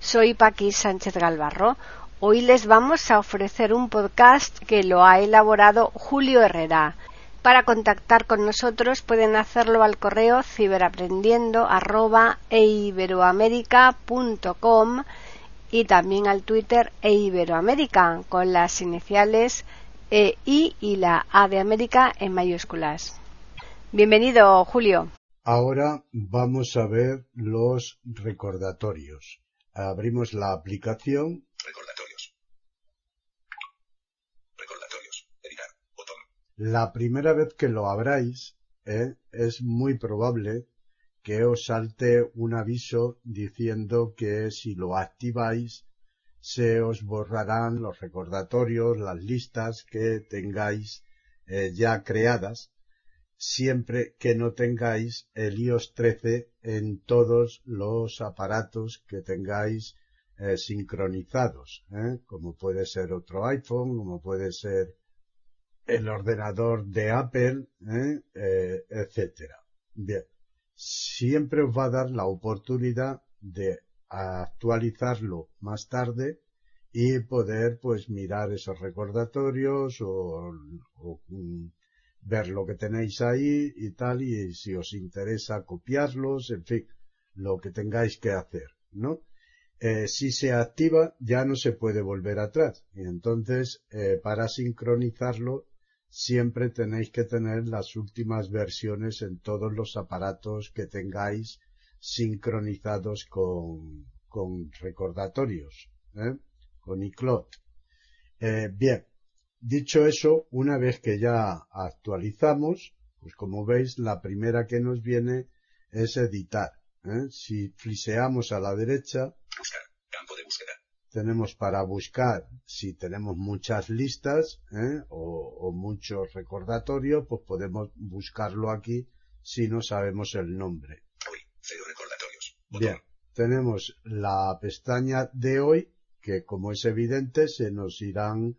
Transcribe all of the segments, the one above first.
Soy Paqui Sánchez Galvarro. Hoy les vamos a ofrecer un podcast que lo ha elaborado Julio Herrera. Para contactar con nosotros pueden hacerlo al correo ciberaprendiendo@eiberoamerica.com y también al Twitter eiberoamerica con las iniciales e, I y la A de América en mayúsculas. Bienvenido, Julio. Ahora vamos a ver los recordatorios. Abrimos la aplicación. Recordatorios. Recordatorios. Editar. Botón. La primera vez que lo abráis, ¿eh? es muy probable que os salte un aviso diciendo que si lo activáis se os borrarán los recordatorios, las listas que tengáis eh, ya creadas, siempre que no tengáis el iOS 13 en todos los aparatos que tengáis eh, sincronizados, ¿eh? como puede ser otro iPhone, como puede ser el ordenador de Apple, etcétera. Bien, siempre os va a dar la oportunidad de actualizarlo más tarde y poder pues mirar esos recordatorios o, mm, ver lo que tenéis ahí y tal y si os interesa copiarlos, en fin, lo que tengáis que hacer, ¿no? Eh, si se activa ya no se puede volver atrás y entonces eh, para sincronizarlo siempre tenéis que tener las últimas versiones en todos los aparatos que tengáis sincronizados con, con recordatorios, ¿eh? con iCloud. Eh, bien, dicho eso, una vez que ya actualizamos, pues como veis, la primera que nos viene es editar. ¿eh? Si fliseamos a la derecha, Buscar. Campo de búsqueda. tenemos para buscar, si tenemos muchas listas ¿eh? o, o muchos recordatorios, pues podemos buscarlo aquí si no sabemos el nombre. Hoy. Cero recordatorios. Botón. Bien, tenemos la pestaña de hoy, que como es evidente, se nos irán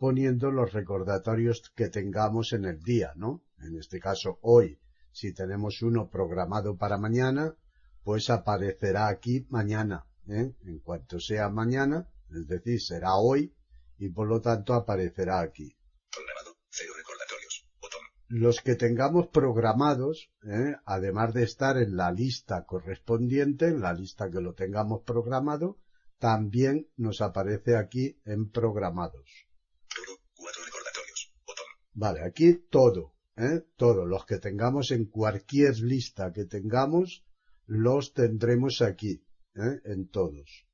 poniendo los recordatorios que tengamos en el día, ¿no? En este caso, hoy, si tenemos uno programado para mañana, pues aparecerá aquí mañana, ¿eh? En cuanto sea mañana, es decir, será hoy, y por lo tanto aparecerá aquí. Programado. Cero recordatorios. Botón. los que tengamos programados, ¿eh? además de estar en la lista correspondiente, en la lista que lo tengamos programado, también nos aparece aquí en programados. Todo. Cuatro recordatorios. Botón. Vale, aquí todo, ¿eh? todo, los que tengamos en cualquier lista que tengamos, los tendremos aquí, ¿eh? en todos.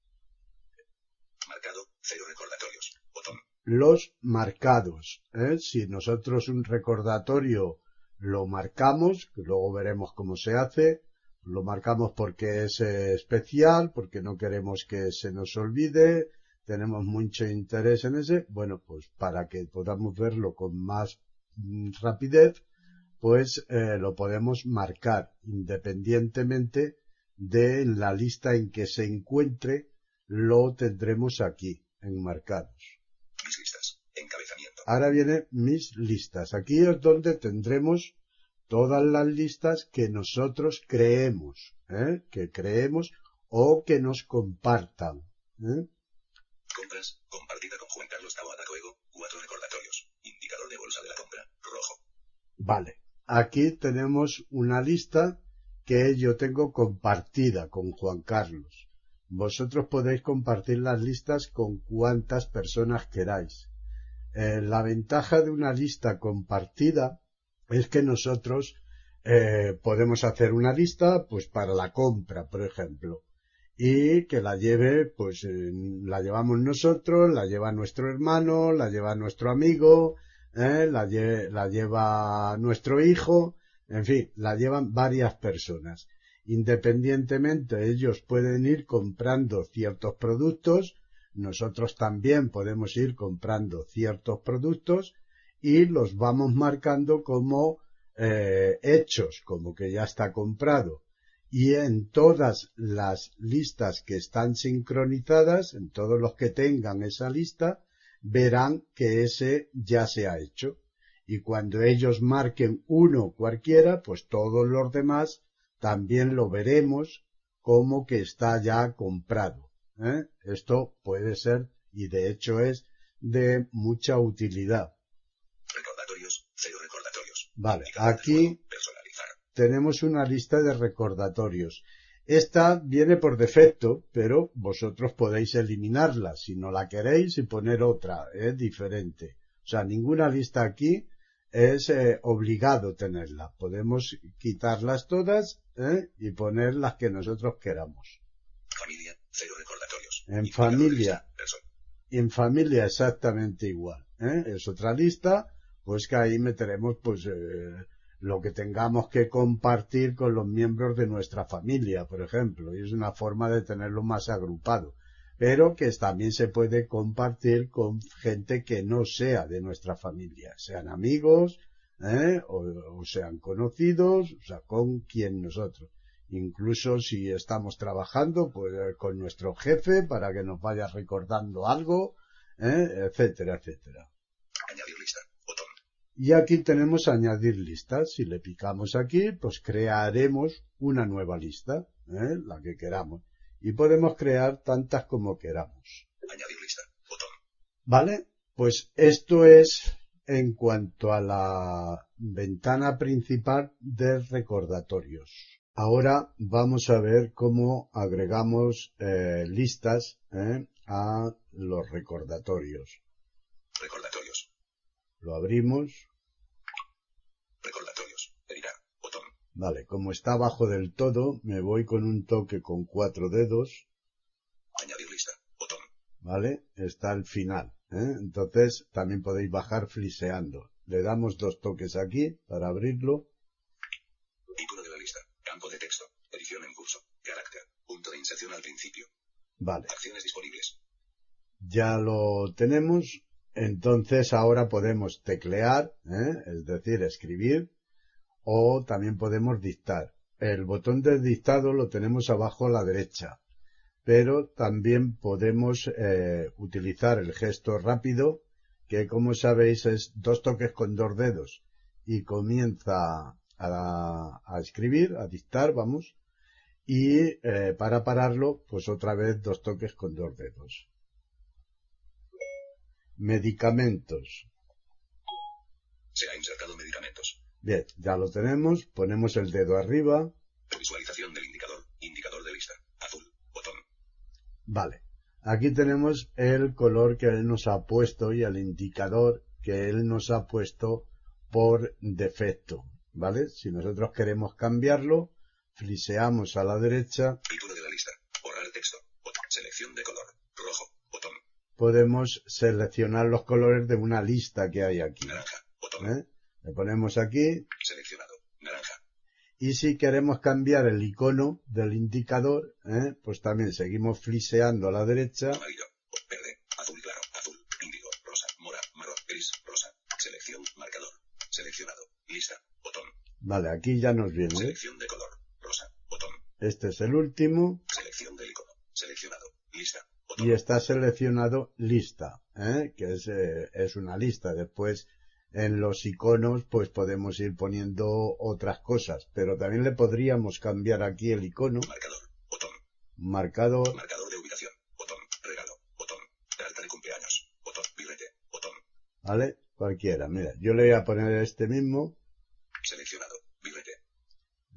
Marcado. Cero recordatorios. Botón. los marcados. ¿eh? Si nosotros un recordatorio lo marcamos, que luego veremos cómo se hace, lo marcamos porque es eh, especial, porque no queremos que se nos olvide, tenemos mucho interés en ese, bueno, pues para que podamos verlo con más mm, rapidez, pues eh, lo podemos marcar independientemente de la lista en que se encuentre, lo tendremos aquí, en marcados. Mis listas. Encabezamiento. Ahora vienen mis listas. Aquí es donde tendremos todas las listas que nosotros creemos, ¿eh? que creemos o que nos compartan. ¿eh? Compras. Compartida con Juan Carlos. Cuatro recordatorios. Indicador de bolsa de la compra. Rojo. Vale. Aquí tenemos una lista que yo tengo compartida con Juan Carlos. Vosotros podéis compartir las listas con cuantas personas queráis. Eh, la ventaja de una lista compartida es que nosotros eh, podemos hacer una lista pues para la compra, por ejemplo, y que la lleve, pues eh, la llevamos nosotros, la lleva nuestro hermano, la lleva nuestro amigo, eh, la, lle- la lleva nuestro hijo, en fin, la llevan varias personas. Independientemente, ellos pueden ir comprando ciertos productos, nosotros también podemos ir comprando ciertos productos y los vamos marcando como eh, hechos, como que ya está comprado. Y en todas las listas que están sincronizadas, en todos los que tengan esa lista, verán que ese ya se ha hecho. Y cuando ellos marquen uno cualquiera, pues todos los demás también lo veremos como que está ya comprado. ¿eh? Esto puede ser, y de hecho es, de mucha utilidad. Recordatorios, cero recordatorios. Vale, aquí. Tenemos una lista de recordatorios. Esta viene por defecto, pero vosotros podéis eliminarla si no la queréis y poner otra, es diferente. O sea, ninguna lista aquí es eh, obligado tenerla. Podemos quitarlas todas ¿eh? y poner las que nosotros queramos. Familia, cero recordatorios. En familia. lista, En familia exactamente igual. ¿eh? Es otra lista, pues que ahí meteremos pues lo que tengamos que compartir con los miembros de nuestra familia, por ejemplo, y es una forma de tenerlo más agrupado. Pero que también se puede compartir con gente que no sea de nuestra familia, sean amigos, ¿eh? o, sean conocidos, o sea, con quien nosotros. Incluso si estamos trabajando, pues eh, con nuestro jefe para que nos vaya recordando algo, ¿eh? etcétera, etcétera. Añadir lista. Y aquí tenemos añadir listas. Si le picamos aquí, pues crearemos una nueva lista, ¿eh? la que queramos. Y podemos crear tantas como queramos. Añadir lista. Botón. ¿Vale? Pues esto es en cuanto a la ventana principal de recordatorios. Ahora vamos a ver cómo agregamos eh, listas ¿eh? a los. Recordatorios. Lo abrimos. Recordatorios. Editar. Botón. Vale, como está abajo del todo, me voy con un toque con cuatro dedos. Añadir lista. Botón. ¿Vale? Está al final. ¿eh? Entonces también podéis bajar fliseando. Le damos dos toques aquí para abrirlo. Título de la lista. Campo de texto. Edición en curso. Carácter. Punto de inserción al principio. Vale. Acciones disponibles. ya lo tenemos, entonces ahora podemos teclear, ¿eh? es decir, escribir, o también podemos dictar. El botón de dictado lo tenemos abajo a la derecha, pero también podemos eh, utilizar el gesto rápido, que como sabéis es dos toques con dos dedos y comienza a, escribir, a dictar, vamos, y eh, para pararlo, pues otra vez dos toques con dos dedos. Medicamentos. Se ha insertado medicamentos. Bien, ya lo tenemos. Ponemos el dedo arriba. Visualización del indicador. Indicador de lista. Azul. Botón. Vale. Aquí tenemos el color que él nos ha puesto y el indicador que él nos ha puesto por defecto. ¿Vale? Si nosotros queremos cambiarlo, fliseamos a la derecha, de la lista. Borrar texto. Botón. Selección de color. Rojo. Botón. Podemos seleccionar los colores de una lista que hay aquí. Naranja. Botón. ¿eh? Le ponemos aquí Seleccionado. Naranja. y si queremos cambiar el icono del indicador, ¿eh? pues también seguimos fliseando a la derecha Amarillo. Verde. Azul claro. Azul. Índigo. Rosa. Mora. Marrón. Gris. Rosa. Selección. Marcador. Seleccionado. Lista. Botón. Vale, aquí ya nos viene. ¿eh? Selección de color. Rosa. Botón. Este es el último Selección del icono. Seleccionado. Lista. Botón. Y está seleccionado lista, ¿eh? que es, eh, es una lista. Después en los iconos pues podemos ir poniendo otras cosas, pero también le podríamos cambiar aquí el icono, Marcador. Botón. marcador, Marcador de ubicación. Botón. Regalo. Botón. Carta de cumpleaños. Botón. Birrete. Botón. ¿vale? Cualquiera. Mira, yo le voy a poner este mismo, Seleccionado. Birrete.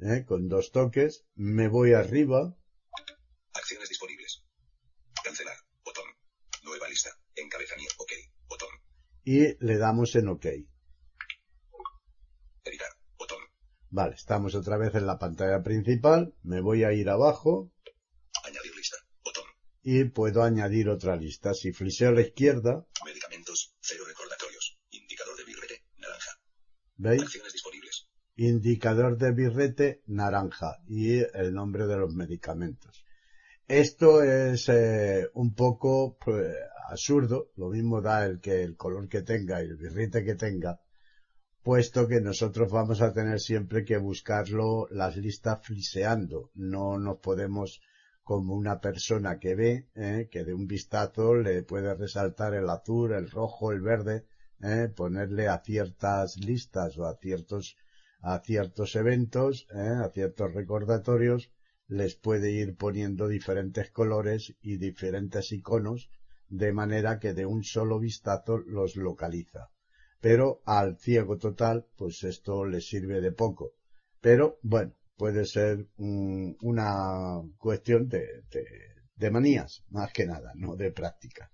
¿eh? con dos toques, me voy arriba, Acciones disponibles. Cancelar. Botón. Nueva lista. Encabezamiento. OK. Botón. Y le damos en OK. Editar. Botón. Vale, estamos otra vez en la pantalla principal, me voy a ir abajo Añadir lista. Botón. y puedo añadir otra lista. Si fliseo a la izquierda, Medicamentos. Cero recordatorios. Indicador de birrete. Naranja. ¿veis? Acciones disponibles. indicador de birrete naranja y el nombre de los medicamentos. Esto es eh, un poco pues, absurdo, lo mismo da el que el color que tenga y el birrete que tenga, puesto que nosotros vamos a tener siempre que buscarlo las listas fliseando, no nos podemos como una persona que ve, eh, que de un vistazo le puede resaltar el azul, el rojo, el verde, eh, ponerle a ciertas listas o a ciertos a ciertos eventos, ¿eh? a ciertos recordatorios, les puede ir poniendo diferentes colores y diferentes iconos, de manera que de un solo vistazo los localiza. Pero al ciego total, pues esto le sirve de poco. Pero bueno, puede ser una cuestión de, de, manías, más que nada, no de práctica.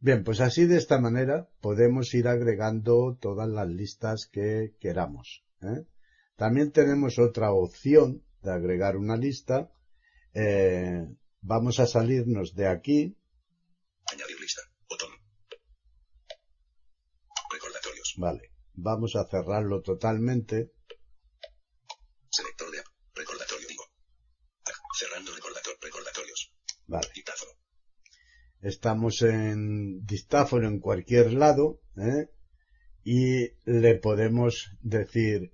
Bien, pues así de esta manera podemos ir agregando todas las listas que queramos. ¿eh? También tenemos otra opción de agregar una lista. Eh, vamos a salirnos de aquí. Añadir lista. Botón. Recordatorios. Vale. Vamos a cerrarlo totalmente. Selector de recordatorio digo. Cerrando recordatorios. Vale. Dictáfono. Estamos en dictáfono en cualquier lado, ¿eh? y le podemos decir,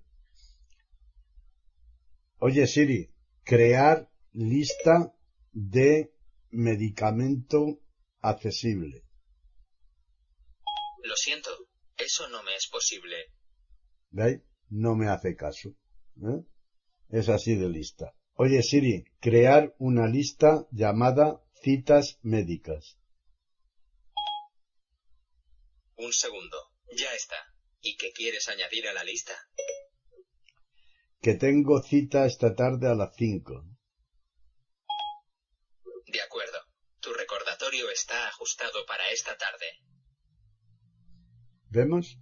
oye Siri, crear lista de medicamento accesible. Lo siento, eso no me es posible. ¿Veis? No me hace caso. ¿eh? Es así de lista. Oye Siri, crear una lista llamada citas médicas. Un segundo. Ya está. ¿Y qué quieres añadir a la lista? Que tengo cita esta tarde a las cinco. De acuerdo. Tu recordatorio está ajustado para esta tarde. ¿Vemos?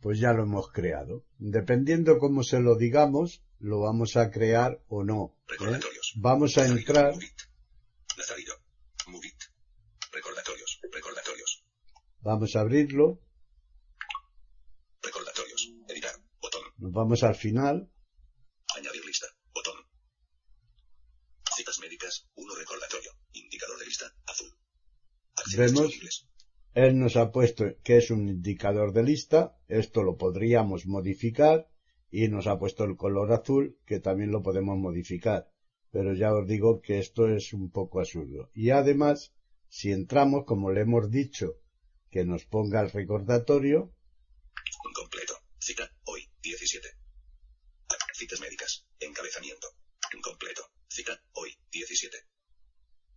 Pues ya lo hemos creado. Dependiendo cómo se lo digamos, lo vamos a crear o no. ¿eh? Recordatorios. Vamos a entrar. Move it. Nazario. Move it. Recordatorios. Recordatorios. Vamos a abrirlo. Recordatorios. Editar. Botón. Nos vamos al final. Añadir lista. Botón. Citas médicas. 1 recordatorio. Indicador de lista. Azul. Acciones Vemos. Él nos ha puesto que es un indicador de lista. Esto lo podríamos modificar. Y nos ha puesto el color azul, que también lo podemos modificar. Pero ya os digo que esto es un poco absurdo. Y además, si entramos, como le hemos dicho, que nos ponga el recordatorio, Incompleto. Cita. Hoy. 17. Ac- Citas médicas. Encabezamiento. Incompleto. Cita. Hoy. 17.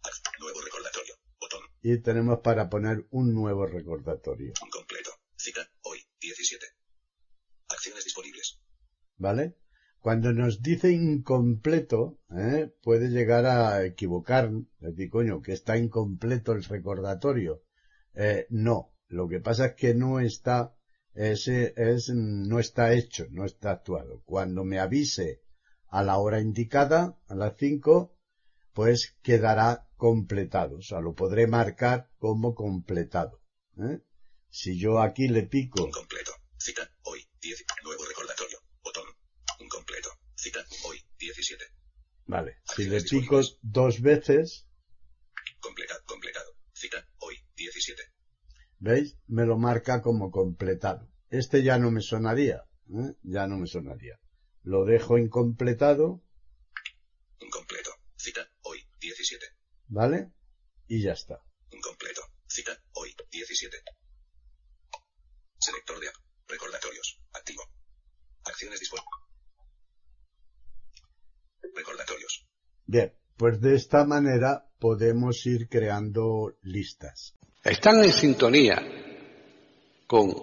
Ac- Nuevo recordatorio. Botón. Y tenemos para poner un nuevo recordatorio. Incompleto. Cita. Hoy. 17. Acciones disponibles. ¿Vale? Cuando nos dice incompleto, ¿eh? puede llegar a equivocar, decir, coño, que está incompleto el recordatorio. Eh, no, lo que pasa es que no está, ese es, no está hecho, no está actuado. Cuando me avise a la hora indicada, a las 5, pues quedará completado, o sea, lo podré marcar como completado. ¿eh? Si yo aquí le pico Incompleto. Cita. Hoy. 10. Nuevo recordatorio. Botón. Incompleto. Cita. Hoy. 17. Vale, si le pico dos veces, Completa. Completado. Cita. Hoy. 17. ¿veis? Me lo marca como completado. Este ya no me sonaría, ¿eh? ya no me sonaría. Lo dejo incompletado, Incompleto. Cita. Hoy. 17. ¿Vale? Y ya está. Incompleto. Cita. Hoy. 17. Selector de app. Recordatorios. Activo. Acciones disponibles. Recordatorios. Bien, pues de esta manera podemos ir creando listas. Están en sintonía con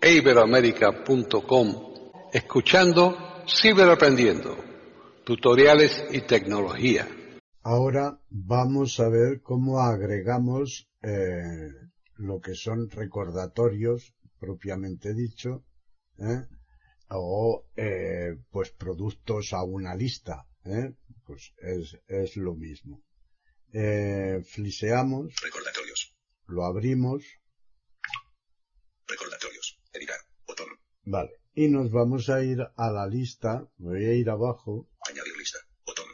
iberoamerica.com escuchando Ciberaprendiendo, tutoriales y tecnología. Ahora vamos a ver cómo agregamos eh, lo que son recordatorios propiamente dicho, ¿eh? o eh, pues productos a una lista, ¿eh? pues es, es lo mismo. Eh, fliseamos, Recordatorios. lo abrimos, Recordatorios. Editar. Botón. vale. y nos vamos a ir a la lista, voy a ir abajo, Añadir lista. Botón.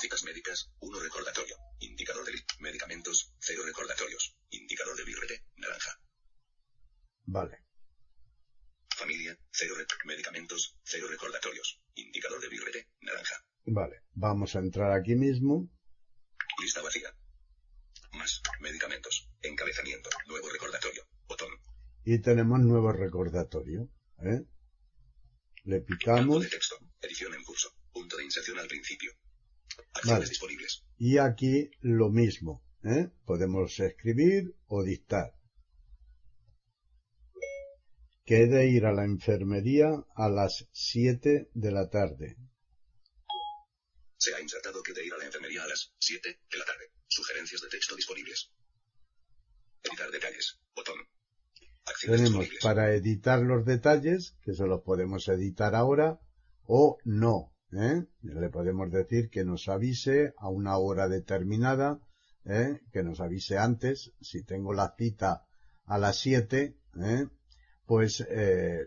Citas médicas. 1 recordatorio. Indicador de li- 0 recordatorios. Indicador de birrete. Naranja. vale, Familia. 0 medicamentos. 0 recordatorios. Indicador de birrete. Naranja. vale, vamos a entrar aquí mismo, Lista vacía. Más. Medicamentos. Encabezamiento. Nuevo recordatorio. Botón. y tenemos nuevo recordatorio, ¿eh? Le picamos de texto. Edición en curso. Punto de inserción al principio. Acciones Vale. disponibles. y aquí lo mismo, ¿eh? Podemos escribir o dictar. Que he de ir a la enfermería a las 7 de la tarde. Se ha insertado que de ir a la enfermería a las 7 de la tarde. Sugerencias de texto disponibles. Editar detalles. Botón. Acciones Tenemos para editar los detalles, que se los podemos editar ahora, o no. ¿eh? Le podemos decir que nos avise a una hora determinada, ¿eh? que nos avise antes. Si tengo la cita a las 7, ¿eh? pues eh,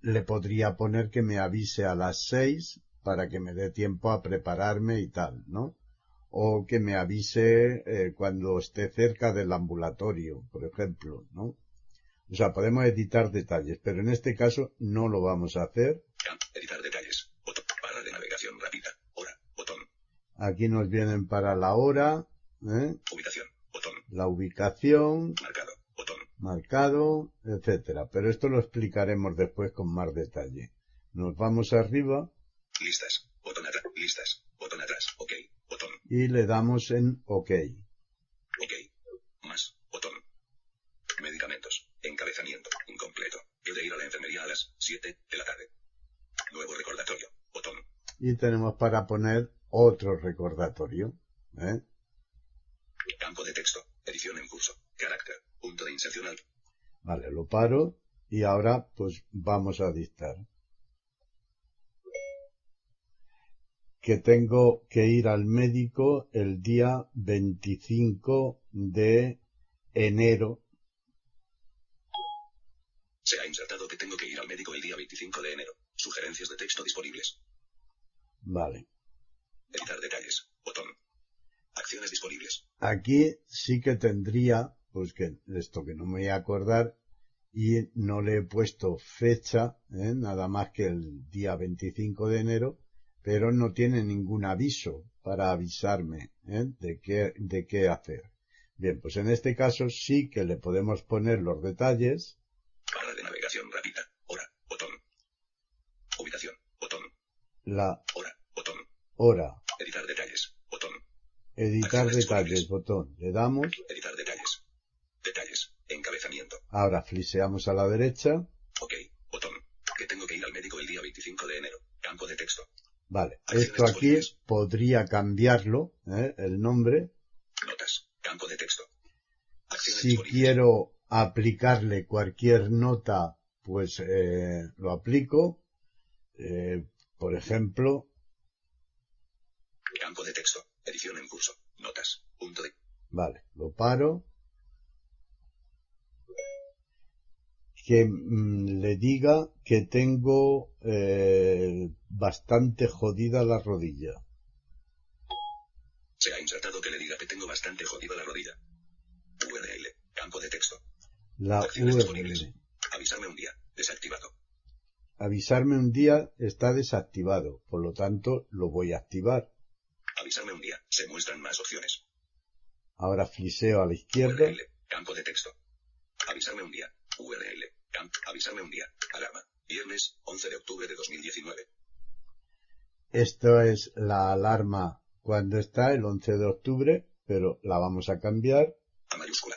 le podría poner que me avise a las 6 para que me dé tiempo a prepararme y tal, ¿no? O que me avise eh, cuando esté cerca del ambulatorio, por ejemplo, ¿no? O sea, podemos editar detalles, pero en este caso no lo vamos a hacer. Editar detalles. Botón. Barra de navegación rápida. Hora. Botón. Aquí nos vienen para la hora, ¿eh? Ubicación. Botón. la ubicación, Marcado. Botón. marcado, etcétera. Pero esto lo explicaremos después con más detalle. Nos vamos arriba Listas. Botón atrás. Listas. Botón atrás. Ok. Botón. y le damos en OK. Ok. Más. Botón. Medicamentos. Encabezamiento. Incompleto. He de ir a la enfermería a las 7 de la tarde. Nuevo recordatorio. Botón. Y tenemos para poner otro recordatorio. ¿eh? Campo de texto. Edición en curso. Carácter. Punto de inserción al. Vale, lo paro y ahora pues vamos a dictar. Que tengo que ir al médico el día 25 de enero. Se ha insertado que tengo que ir al médico el día 25 de enero. Sugerencias de texto disponibles. Vale. Editar detalles. Botón. Acciones disponibles. Aquí sí que tendría, pues que esto que no me voy a acordar y no le he puesto fecha, ¿eh? nada más que el día 25 de enero, pero no tiene ningún aviso para avisarme ¿eh? de qué de qué hacer. Bien, pues en este caso sí que le podemos poner los detalles, Barra de navegación rápida. Hora. Botón. Ubicación. Botón. la Hora. Botón. hora, Editar detalles. Botón. editar Acciones detalles, botón, le damos, Editar. Ahora fliseamos a la derecha, Ok. Botón. Que tengo que ir al médico el día 25 de enero. Campo de texto. vale, Acciones esto aquí disponibles. podría cambiarlo, ¿eh? el nombre, Notas. Campo de texto. Acciones si quiero aplicarle cualquier nota, pues eh, lo aplico. Eh, por ejemplo, Campo de texto. Edición en curso. Notas. Punto de. vale, lo paro. Que mm, le diga que tengo eh, bastante jodida la rodilla. Se ha insertado que le diga que tengo bastante jodida la rodilla. URL. Campo de texto. La Acciones URL. Avisarme un día. Desactivado. Avisarme un día está desactivado, por lo tanto lo voy a activar. Avisarme un día. Se muestran más opciones. Ahora fliseo a la izquierda. URL. Campo de texto. Avisarme un día. URL. Camp. Avisarme un día. Alarma. Viernes, 11 de octubre de 2019. Esto es la alarma cuando está el 11 de octubre, pero la vamos a cambiar. A mayúscula.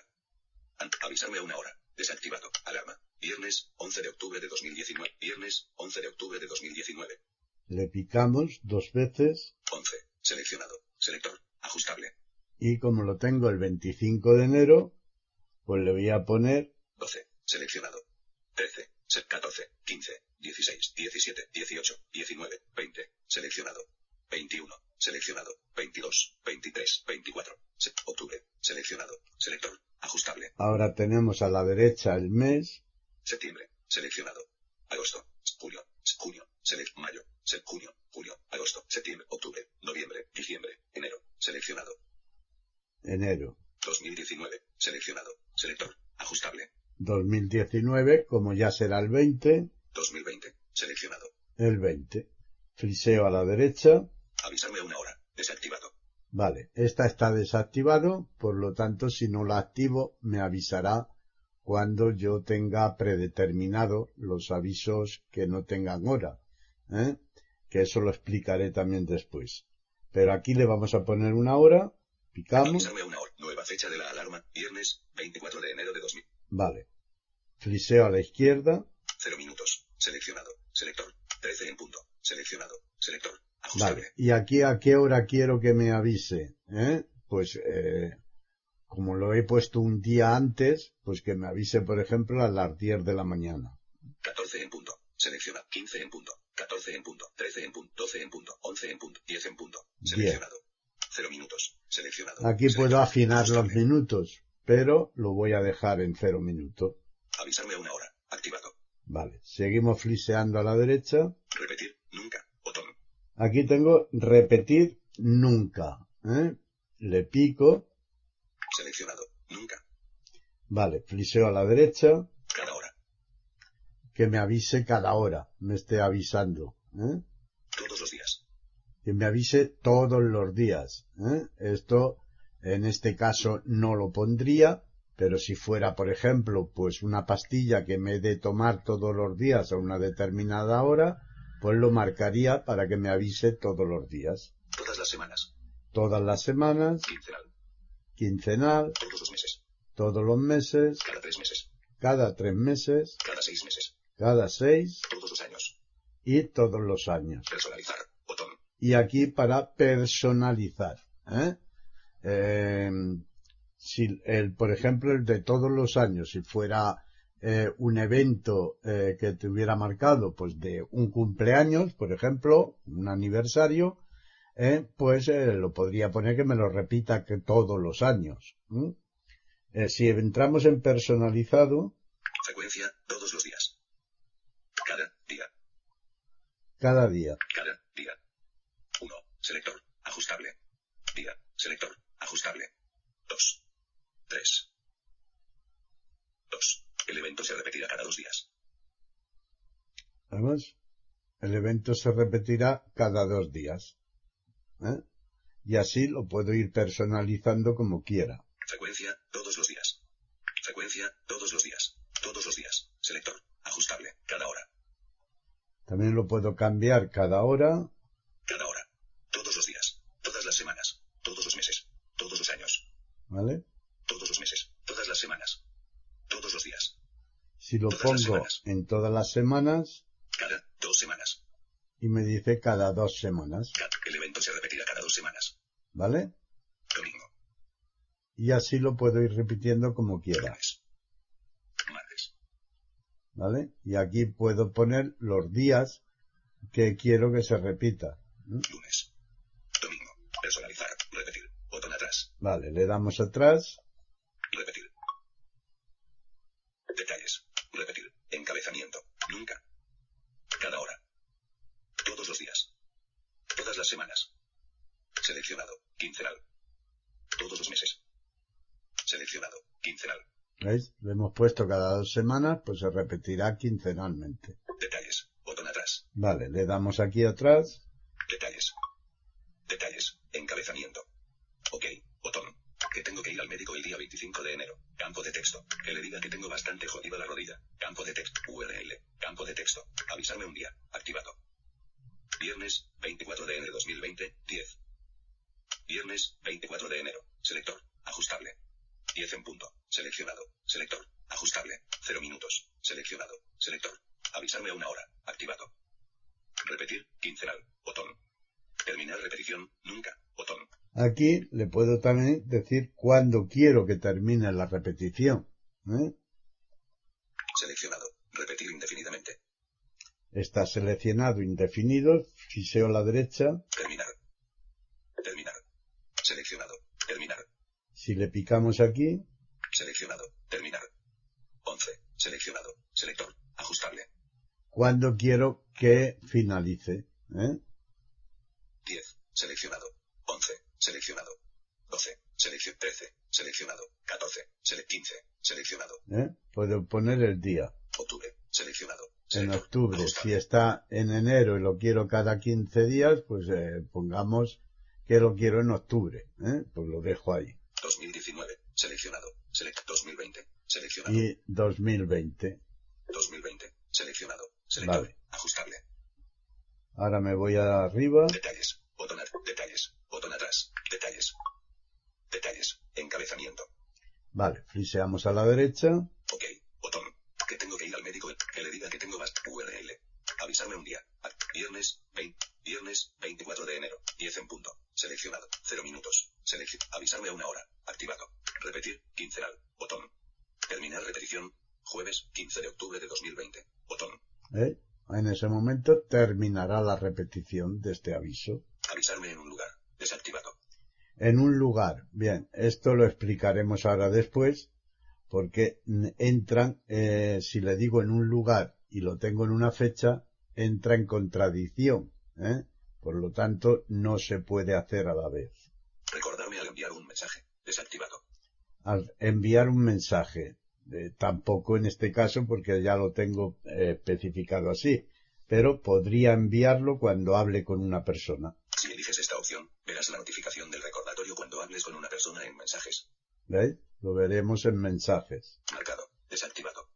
Ant- avisarme a una hora. Desactivado. Alarma. Viernes, 11 de octubre de 2019. Viernes, 11 de octubre de 2019. Le picamos dos veces 11. Seleccionado. Selector. Ajustable. y como lo tengo el 25 de enero, pues le voy a poner 12. Seleccionado. 13. se- 14. 15. 16. 17. 18. 19. 20. Seleccionado. 21. Seleccionado. 22. 23. 24. Se- octubre. Seleccionado. Selector. Ajustable. Ahora tenemos a la derecha el mes, Septiembre. Seleccionado. Agosto. Julio. Junio. Select. Mayo. Se junio. Julio. Agosto. Septiembre. Octubre. Noviembre. Diciembre. Enero. Seleccionado. Enero. 2019. Seleccionado. Selector. Ajustable. 2019, como ya será el 20, 2020. Seleccionado. el 20. Friseo a la derecha. Avisarme a una hora. Desactivado. Vale, esta está desactivado, por lo tanto, si no la activo, me avisará cuando yo tenga predeterminado los avisos que no tengan hora. ¿eh? Que eso lo explicaré también después. Pero aquí le vamos a poner una hora, picamos, Avisarme una hora. Nueva fecha de la alarma. Viernes, 24 de enero de 2000. Vale. Friseo a la izquierda, 0 minutos. Seleccionado. Selector. 13 en punto. Seleccionado. Selector. Ajustable. Vale. ¿Y aquí a qué hora quiero que me avise? ¿Eh? Pues, eh, como lo he puesto un día antes, pues que me avise, por ejemplo, a las 10 de la mañana. 14 en punto. Selecciona. 15 en punto. 14 en punto. 13 en punto. 12 en punto. 11 en punto. 10 en punto. Seleccionado. 0 minutos. Seleccionado. Aquí Selector. puedo afinar los Ajustable. minutos, pero lo voy a dejar en cero minutos. Avisarme a una hora. Activado. Vale. Seguimos fliseando a la derecha. Repetir. Nunca. Botón. Aquí tengo repetir nunca. ¿eh? Le pico. Seleccionado. Nunca. Vale. Fliseo a la derecha. Cada hora. Que me avise cada hora. Me esté avisando. ¿eh? Todos los días. que me avise todos los días. ¿eh? Esto, en este caso, no lo pondría, pero si fuera, por ejemplo, pues una pastilla que me he de tomar todos los días a una determinada hora, pues lo marcaría para que me avise todos los días. Todas las semanas. Todas las semanas, Quincenal. quincenal, Todos los meses. todos los meses, Cada tres meses. cada tres meses, Cada seis meses. cada seis Todos los años. y todos los años. Personalizar. Botón. y aquí para personalizar. ¿eh? Eh, si el, por ejemplo, el de todos los años, si fuera eh, un evento eh, que te hubiera marcado, pues de un cumpleaños, por ejemplo, un aniversario, eh, pues lo podría poner que me lo repita que todos los años. si entramos en personalizado, Frecuencia. Todos los días. Cada día. cada día. Cada día. 1. Selector. Ajustable. Día. Selector. Ajustable. 2. 3. 2. El evento se repetirá cada dos días. ¿Vemos? El evento se repetirá cada dos días. ¿eh? Y así lo puedo ir personalizando como quiera. Frecuencia. Todos los días. Frecuencia. Todos los días. Todos los días. Selector. Ajustable. Cada hora. También lo puedo cambiar cada hora. Cada hora. Todos los días. Todas las semanas. Todos los meses. Todos los años. ¿Vale? Todos los meses. Todas las semanas. Todos los días. Si lo pongo en todas las semanas Cada dos semanas. y me dice cada dos semanas. El evento se repetirá cada dos semanas. ¿Vale? Domingo. Y así lo puedo ir repitiendo como quiera. Martes. ¿Vale? Y aquí puedo poner los días que quiero que se repita. ¿eh? Lunes. Domingo. Personalizar. Repetir. Botón atrás. Vale, le damos atrás. Repetir. Detalles. Repetir. Encabezamiento. Nunca. Cada hora. Todos los días. Todas las semanas. Seleccionado. Quincenal. Todos los meses. Seleccionado. Quincenal. ¿Veis? Le hemos puesto cada dos semanas, pues se repetirá quincenalmente. Detalles. Botón atrás. Vale, le damos aquí atrás. Detalles. Detalles. Encabezamiento. Ok. Botón. Que tengo que ir al médico el día 25 de enero. Campo de texto. Que le diga que tengo bastante jodida la rodilla. Campo de texto. URL. Campo de texto. Avisarme un día. Activado. Viernes, 24 de enero 2020, 10. Viernes, 24 de enero. Selector. Ajustable. 10 en punto. Seleccionado. Selector. Ajustable. 0 minutos. Seleccionado. Selector. Avisarme a una hora. Activado. Repetir. Quincenal. Botón. Terminar repetición. Nunca. Botón. Aquí le puedo también decir cuándo quiero que termine la repetición. ¿eh? Seleccionado. Repetir indefinidamente. Está seleccionado indefinido, fiseo a la derecha. Terminar. Terminar. Seleccionado. Terminar. Si le picamos aquí, Seleccionado. Terminar. 11. Seleccionado. Selector. Ajustable. cuando quiero que finalice. ¿eh? 10. Seleccionado. 11. Seleccionado. 12. Selección 13. Seleccionado. 14. Sele 15. Seleccionado. ¿eh? Puedo poner el día. En octubre, si está en enero y lo quiero cada 15 días, pues eh, pongamos que lo quiero en octubre. ¿eh? Pues lo dejo ahí. 2019. Seleccionado. Select 2020. Seleccionado. Y 2020. 2020. Seleccionado. Vale. Ajustable. Ahora me voy arriba. Detalles. Botón Detalles. Botón atrás. Detalles. Detalles. Encabezamiento. Vale, friseamos a la derecha. Ok. Botón. Que tengo que ir al médico. Que le diga que tengo más URL. Avisarme un día. A- Viernes 20. Viernes 24 de enero. 10 en punto. Seleccionado. 0 minutos. Selección. Avisarme a una hora. Activado. Repetir. Quincenal. Botón. Terminar repetición. Jueves 15 de octubre de 2020. Botón. ¿eh? En ese momento terminará la repetición de este aviso. Avisarme en un lugar. Desactivado. En un lugar. Bien, esto lo explicaremos ahora después, porque entran, eh, si le digo en un lugar y lo tengo en una fecha, entra en contradicción. ¿eh? Por lo tanto, no se puede hacer a la vez. Recordarme al enviar un mensaje. Desactivado. Al enviar un mensaje, eh, tampoco en este caso porque ya lo tengo eh, especificado así, pero podría enviarlo cuando hable con una persona. Si eliges esta opción, verás la notificación del recordatorio cuando hables con una persona en mensajes. ¿Veis? Lo veremos en mensajes. Marcado. Desactivado.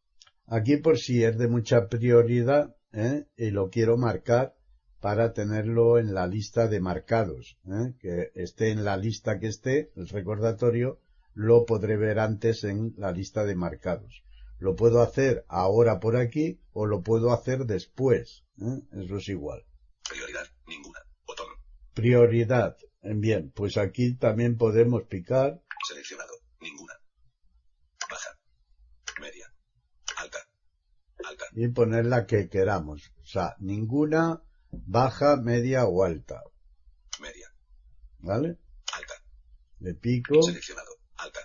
Aquí por si es de mucha prioridad ¿eh? y lo quiero marcar para tenerlo en la lista de marcados, ¿eh? que esté en la lista que esté, el recordatorio, lo podré ver antes en la lista de marcados. Lo puedo hacer ahora por aquí o lo puedo hacer después, ¿eh? eso es igual. Prioridad. Ninguna. Botón. Prioridad, bien, pues aquí también podemos picar, Seleccionado. Ninguna. Baja. Media. Alta. Alta. y poner la que queramos, o sea, ninguna, baja, media o alta, Media. ¿vale? Alta. Le pico. Seleccionado. Alta.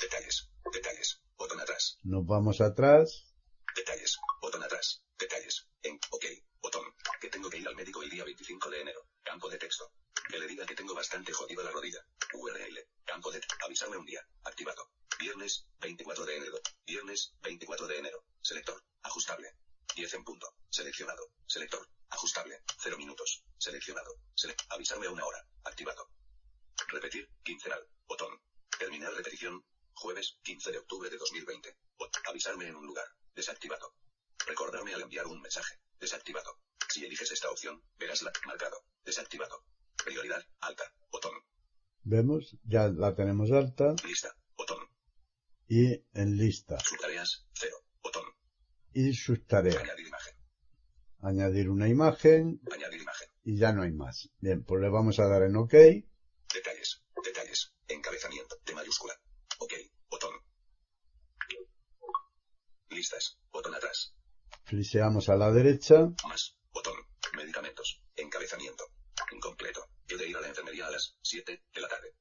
Detalles. Detalles. Botón atrás. Nos vamos atrás. Detalles. Botón atrás. Detalles. En OK. Botón. Que tengo que ir al médico el día 25 de enero. Campo de texto. Que le diga que tengo bastante jodido la rodilla. URL. Campo de avisarme un día. Activado. Viernes 24 de enero. Viernes 24 de enero. Selector. Ajustable. 10 en punto. Seleccionado. Selector. Ajustable. 0 minutos. Seleccionado. Select. Avisarme una hora. Activado. Repetir. Quincenal. Botón. Terminar repetición. Jueves 15 de octubre de 2020. Avisarme en un lugar. Desactivado. Recordarme al enviar un mensaje. Desactivado. Si eliges esta opción, verás la marcado. Desactivado. Prioridad. Alta. Botón. Vemos, ya la tenemos alta. Lista. Botón. Y en lista. Subtareas. 0. Botón. Y sus tareas. Añadir imagen. Añadir una imagen Añadir imagen. y ya no hay más. Bien, pues le vamos a dar en OK. Detalles. Detalles. Encabezamiento. De mayúscula. OK. Botón. Listas. Botón atrás. Friseamos a la derecha. Más. Botón. Medicamentos. Encabezamiento. Incompleto. He de ir a la enfermería a las 7 de la tarde.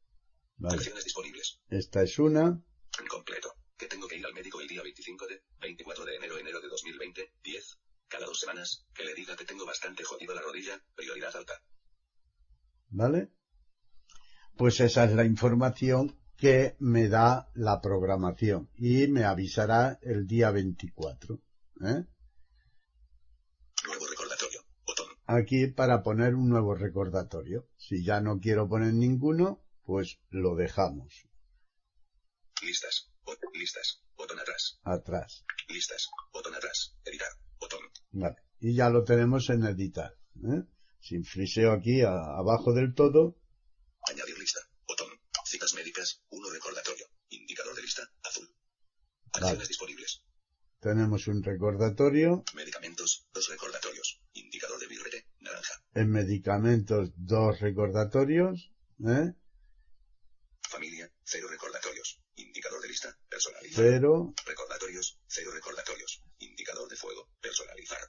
Vale. Acciones disponibles. Esta es una. Incompleto. Que tengo que ir al médico el día 25 de 24 de enero enero de 2020. 10. Cada dos semanas. Que le diga que tengo bastante jodido la rodilla. Prioridad alta. ¿Vale? Pues esa es la información que me da la programación y me avisará el día 24. ¿eh? Nuevo recordatorio. Botón. Aquí para poner un nuevo recordatorio. Si ya no quiero poner ninguno, pues lo dejamos Listas. Bot- listas. Botón atrás. atrás. Listas. Botón atrás. Editar. Botón. Vale. Y ya lo tenemos en editar. ¿eh? Sin friseo aquí a- abajo del todo. Añadir lista. Botón. Citas médicas. 1 recordatorio. Indicador de lista. Azul. Acciones Vale. disponibles. Tenemos un recordatorio. Medicamentos. 2 recordatorios. Indicador de birrete. Naranja. En medicamentos, dos recordatorios. ¿eh? Familia. 0 recordatorios. Indicador de lista. Personalizado. Cero. Recordatorios, cero recordatorios. Indicador de fuego, personalizar.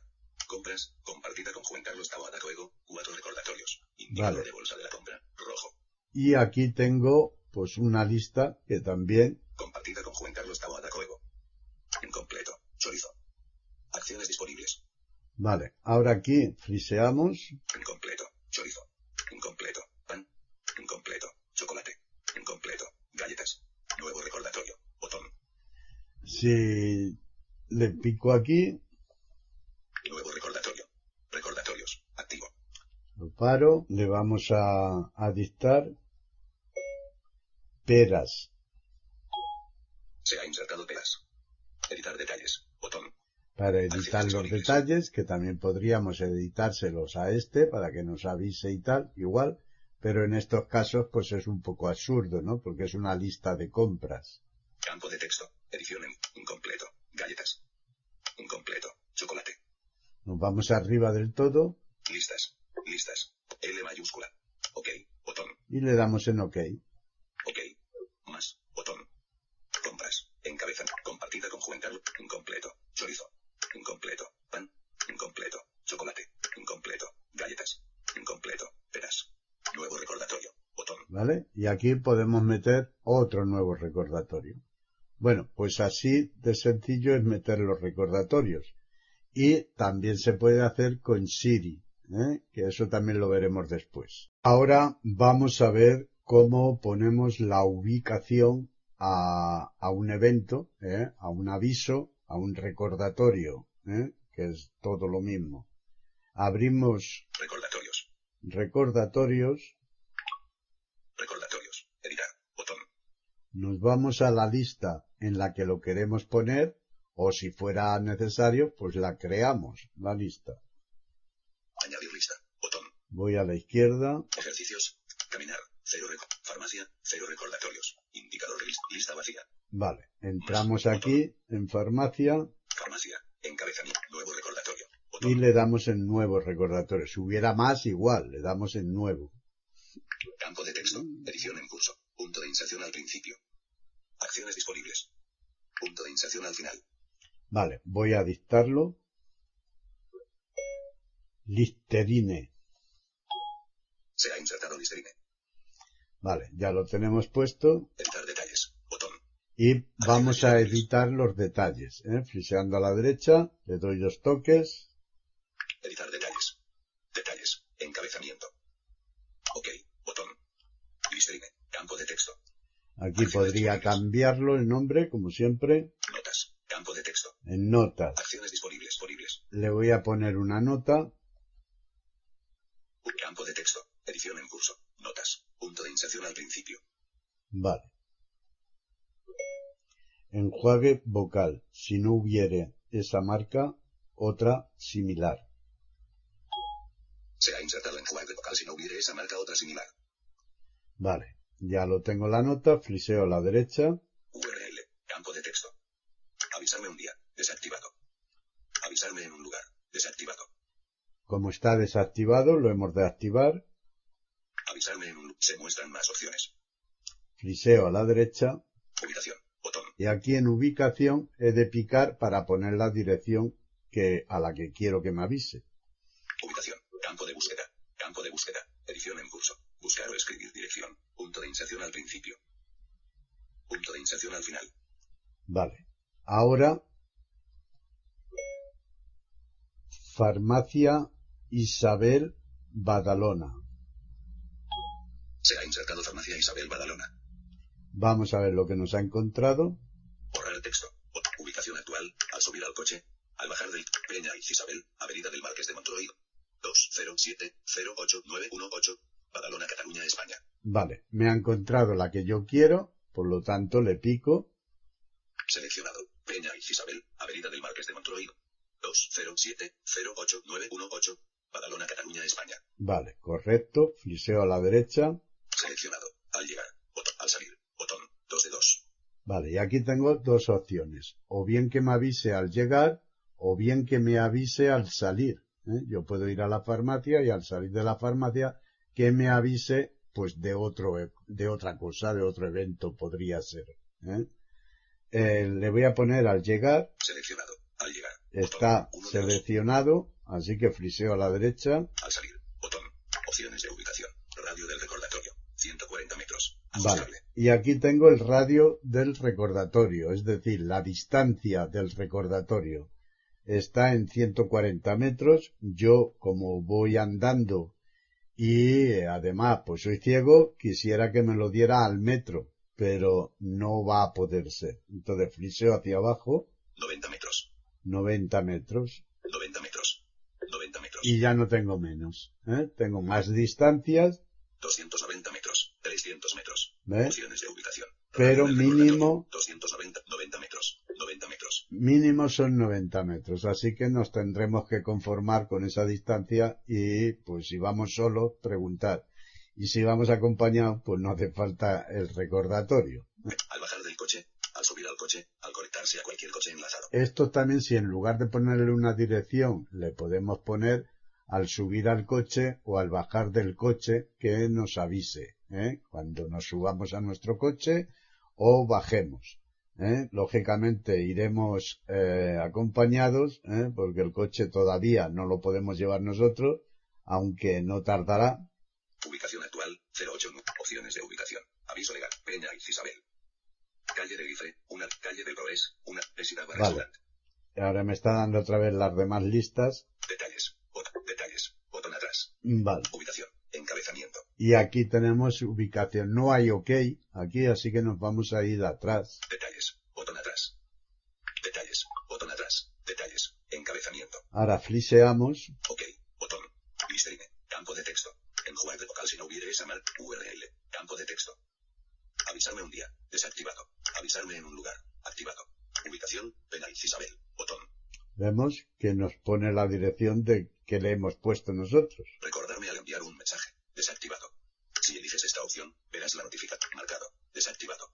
Compras, compartida con Juan Carlos Taboada Coego, cuatro recordatorios. Indicador Vale. de bolsa de la compra, rojo. Y aquí tengo pues una lista que también Compartida con Juan Carlos Taboada Coego. Incompleto, chorizo. disponibles. Vale, ahora aquí friseamos. Incompleto. Chorizo. Incompleto. Pan. Incompleto. Chocolate. Incompleto. Galletas. Nuevo recordatorio. Botón. Si le pico aquí, Nuevo recordatorio. Recordatorios. Activo. lo paro, le vamos a, a dictar peras. Se ha insertado peras. Editar detalles. Botón. para editar los detalles, que también podríamos editárselos a este para que nos avise y tal, igual, pero en estos casos pues es un poco absurdo, ¿no? Porque es una lista de compras. Campo de texto. Edición en. Incompleto. Galletas. Incompleto. Chocolate. Nos vamos arriba del todo Listas. Listas. L mayúscula. Ok. Botón. y le damos en OK. Ok. Más. Botón. Compras. Encabezan. Compartida con Juan Carlos. Incompleto. Chorizo. Incompleto. Pan. Incompleto. Chocolate. Incompleto. Galletas. Incompleto. Peras. Nuevo recordatorio. Botón. ¿Vale? Y aquí podemos meter otro nuevo recordatorio. Bueno, pues así de sencillo es meter los recordatorios. Y también se puede hacer con Siri, ¿eh? que eso también lo veremos después. Ahora vamos a ver cómo ponemos la ubicación a, a un evento, ¿eh? a un aviso, a un recordatorio, ¿eh? que es todo lo mismo. Abrimos Recordatorios. recordatorios Recordatorios. Editar. Botón. nos vamos a la lista en la que lo queremos poner o si fuera necesario pues la creamos la lista Añadir lista. Botón. voy a la izquierda Ejercicios. Caminar. Cero Farmacia. Cero recordatorios. Indicador lis- lista vacía. vale entramos aquí en farmacia Farmacia. Encabezamiento. Nuevo recordatorio. y le damos en nuevo recordatorio si hubiera más igual le damos en nuevo Campo de texto. Edición en curso. Punto de inserción al principio. Acciones disponibles. Punto de inserción al final. Vale voy a dictarlo Listerine Se ha insertado Listerine. vale ya lo tenemos puesto Editar detalles. Botón. y vamos a editar los detalles ¿eh? friseando a la derecha le doy dos toques Editar detalles. Detalles. Encabezamiento. Ok. Botón. Listerine. Campo de texto. Aquí podría cambiarlo el nombre, como siempre, Notas. Campo de texto. En notas. Acciones disponibles. Disponibles. Le voy a poner una nota. Campo de texto. Edición en curso. Notas. Punto de inserción al principio. Vale. Enjuague vocal. Si no hubiere esa marca, otra similar. Se ha insertado enjuague vocal si no hubiere esa marca otra similar. Vale. Ya lo tengo la nota. Friseo a la derecha. URL. Campo de texto. Avisarme un día. Desactivado. Avisarme en un lugar. Desactivado. Como está desactivado, lo hemos de activar. Avisarme en un lu- Se muestran más opciones. Friseo a la derecha. Ubicación. Botón. Y aquí en ubicación he de picar para poner la dirección que, a la que quiero que me avise. Ubicación. Campo de búsqueda. Campo de búsqueda. Edición en curso. Buscar o escribir dirección. Punto de inserción al principio. Punto de inserción al final. Vale. Ahora, Farmacia Isabel Badalona. Se ha insertado farmacia Isabel Badalona. Vamos a ver lo que nos ha encontrado. Borrar el texto. Ubicación actual. Al subir al coche. Al bajar del Peña y Isabel. Avenida del Marqués de Montroy. 207-08918. Badalona, Cataluña, España. Vale, me ha encontrado la que yo quiero, por lo tanto le pico. Seleccionado. Peña y Isabel. Avenida del Marqués de Montroy. 207-08918. Badalona, Cataluña, España. Vale, correcto. Friseo a la derecha. Seleccionado. Al llegar. Botón. Al salir. Botón. 2 de 2. Vale, y aquí tengo dos opciones. O bien que me avise al llegar, o bien que me avise al salir. ¿eh? Yo puedo ir a la farmacia y al salir de la farmacia que me avise pues de otro e- de otra cosa, de otro evento podría ser. ¿eh? Eh, le voy a poner al llegar, Seleccionado. Al llegar. está Botón. 1 de 2. seleccionado, así que friseo a la derecha. Al salir. Botón. Opciones de ubicación. Radio del recordatorio. 140 metros. Vale. Y aquí tengo el radio del recordatorio, es decir, la distancia del recordatorio. está en 140 metros. Yo, como voy andando y eh, además pues soy ciego, quisiera que me lo diera al metro, pero no va a poder ser. Entonces friseo hacia abajo. 90 metros. 90 metros. 90 metros. 90 metros. Y ya no tengo menos. ¿eh? Tengo más distancias. 290 metros. 300 metros. ¿Ves? Opciones de ubicación. Pero mínimo, 290, 90 metros. 90 metros. mínimo son 90 metros. Así que nos tendremos que conformar con esa distancia y pues si vamos solos, preguntar. Y si vamos acompañados, pues no hace falta el recordatorio. Al bajar del coche, al subir al coche, al conectarse a cualquier coche enlazado. Esto también si en lugar de ponerle una dirección le podemos poner al subir al coche o al bajar del coche que nos avise ¿eh? cuando nos subamos a nuestro coche o bajemos. ¿eh? Lógicamente iremos eh, acompañados porque el coche todavía no lo podemos llevar nosotros aunque no tardará. Ubicación actual, 08. Opciones de ubicación. Aviso legal. Peña y Isabel. Calle de Guifre, una. Calle del Proes, una. Vale. Ahora me está dando otra vez las demás listas. Detalles. Botón. Detalles. Botón atrás. Vale. Ubicación. Encabezamiento. Y aquí tenemos ubicación. No hay OK aquí, así que nos vamos a ir atrás. Detalles. Botón atrás. Detalles. Botón atrás. Detalles. Encabezamiento. Ahora fliseamos. OK. Botón. Listerine. Campo de texto. Enjuague de vocal si no hubiere esa mal. URL. Campo de texto. Avisarme un día. Desactivado. Avisarme en un lugar. Activado. Ubicación. Penaliz Isabel. Botón. Vemos que nos pone la dirección de que le hemos puesto nosotros. Recordarme al enviar un mensaje. Desactivado. Si eliges esta opción, verás la notificación. Marcado. Desactivado.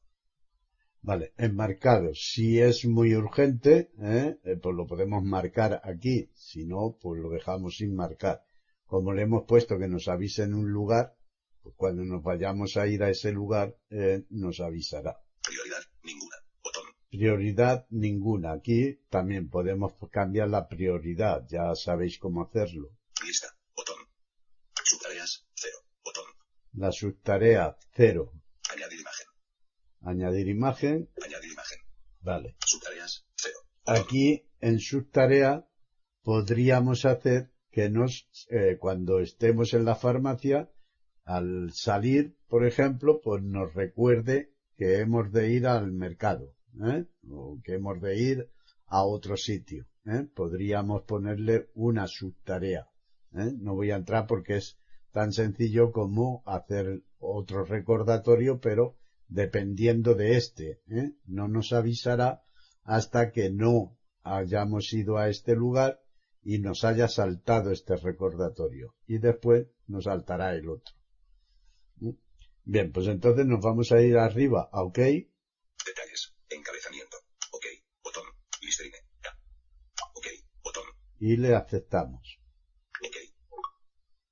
Vale, enmarcado. Si es muy urgente, ¿eh? Eh, pues lo podemos marcar aquí. Si no, pues lo dejamos sin marcar. Como le hemos puesto que nos avise en un lugar, pues cuando nos vayamos a ir a ese lugar, eh, nos avisará. Prioridad. Prioridad ninguna. Aquí también podemos cambiar la prioridad. Ya sabéis cómo hacerlo. Lista. Botón. Subtareas. Cero. Botón. La subtarea cero. Añadir imagen. Añadir imagen. Añadir imagen. Vale. Subtareas. Cero. Aquí en subtarea podríamos hacer que nos, eh, cuando estemos en la farmacia, al salir, por ejemplo, pues nos recuerde que hemos de ir al mercado, ¿eh? o que hemos de ir a otro sitio. ¿eh? Podríamos ponerle una subtarea. ¿eh? No voy a entrar porque es tan sencillo como hacer otro recordatorio, pero dependiendo de este, ¿eh? no nos avisará hasta que no hayamos ido a este lugar y nos haya saltado este recordatorio y después nos saltará el otro. ¿Mm? Bien, pues entonces nos vamos a ir arriba a OK Detalles. Encabezamiento. OK. Botón. Listerine. K. OK. Botón. Y le aceptamos. OK.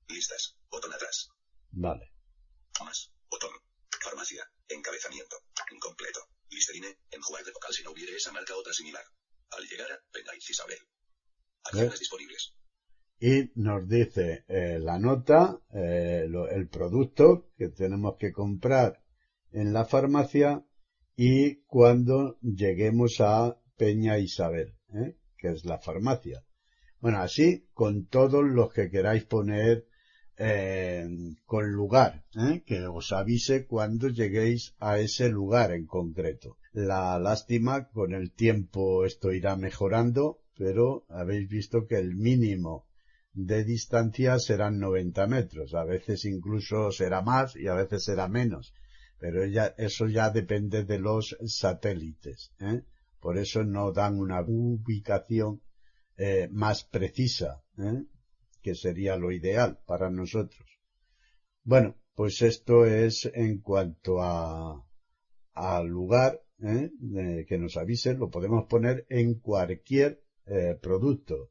Listas. Botón atrás. Vale. Más. Botón. Farmacia. Encabezamiento. Incompleto. Listerine. Enjuague de vocal si no hubiere esa marca otra similar. Al llegar a Penaiz Isabel. Acciones ¿Eh? disponibles. Y nos dice eh, la nota, eh, lo- el producto que tenemos que comprar en la farmacia y cuando lleguemos a Peña Isabel, ¿eh? que es la farmacia. Bueno, así con todos los que queráis poner eh, con lugar, ¿eh? que os avise cuando lleguéis a ese lugar en concreto. La lástima, con el tiempo esto irá mejorando, pero habéis visto que el mínimo de distancia serán 90 metros. A veces incluso será más y a veces será menos. Pero ya, eso ya depende de los satélites. ¿eh? Por eso no dan una ubicación eh, más precisa, ¿eh? que sería lo ideal para nosotros. Bueno, pues esto es en cuanto a al lugar ¿eh? que nos avise, lo podemos poner en cualquier eh, producto,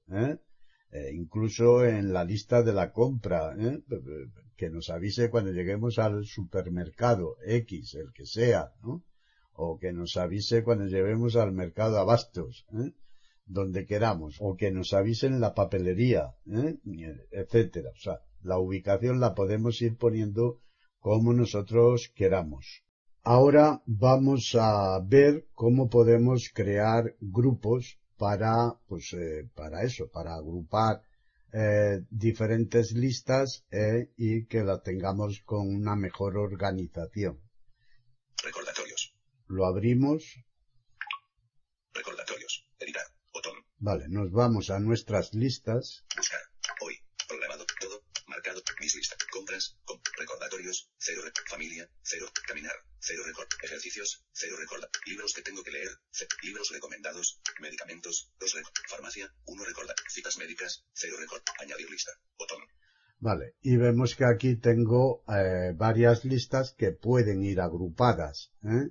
incluso en la lista de la compra, que nos avise cuando lleguemos al supermercado X, el que sea, ¿no? o que nos avise cuando lleguemos al mercado Abastos, ¿eh? Donde queramos, o que nos avisen en la papelería, ¿eh? etcétera. O sea, la ubicación la podemos ir poniendo como nosotros queramos. Ahora vamos a ver cómo podemos crear grupos para, pues, eh, para eso, para agrupar eh, diferentes listas eh, y que la tengamos con una mejor organización. Recordatorios. Lo abrimos. Recordatorios. Editar. Botón. Vale, nos vamos a nuestras listas. Buscar. Hoy. Programado. Todo. Marcado. Mis listas. Compras. Com- recordatorios. Cero. familia. Cero. Caminar. Cero. Record. Ejercicios. Cero. Recorda. Libros que tengo que leer. libros recomendados. Medicamentos. Dos. Rec- farmacia. Uno. Recorda. Citas médicas. Cero. Record. Añadir lista. Botón. Vale, y vemos que aquí tengo eh, varias listas que pueden ir agrupadas. ¿eh?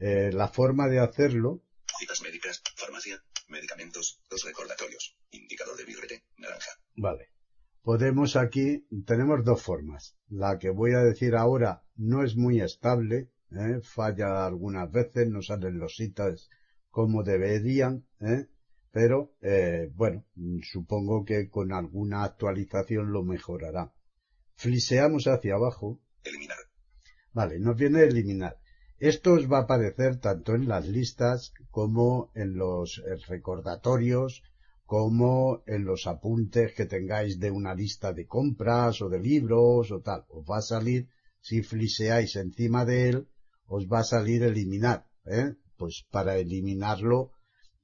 Eh, la forma de hacerlo, Citas médicas. Farmacia. Medicamentos. Dos recordatorios. Indicador de birrete. Naranja. vale. Podemos aquí, tenemos dos formas. La que voy a decir ahora no es muy estable, ¿eh? falla algunas veces, no salen los citas como deberían, ¿eh? pero eh, bueno, supongo que con alguna actualización lo mejorará. Fliseamos hacia abajo Eliminar. Vale, nos viene a eliminar. Esto os va a aparecer tanto en las listas como en los eh, recordatorios, como en los apuntes que tengáis de una lista de compras o de libros o tal. Os va a salir, si fliseáis encima de él, os va a salir eliminar, ¿eh? Pues para eliminarlo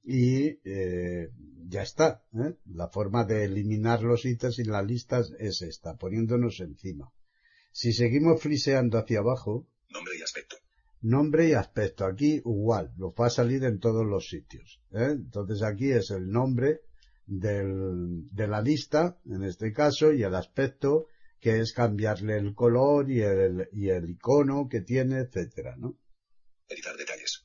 y eh, ya está. ¿eh? La forma de eliminar los ítems y las listas es esta, poniéndonos encima. Si seguimos friseando hacia abajo, Nombre y aspecto. Nombre y aspecto. Aquí igual, nos va a salir en todos los sitios. ¿eh? Entonces aquí es el nombre del, de la lista, en este caso, y el aspecto, que es cambiarle el color y el, y el icono que tiene, etcétera, ¿no? Editar detalles.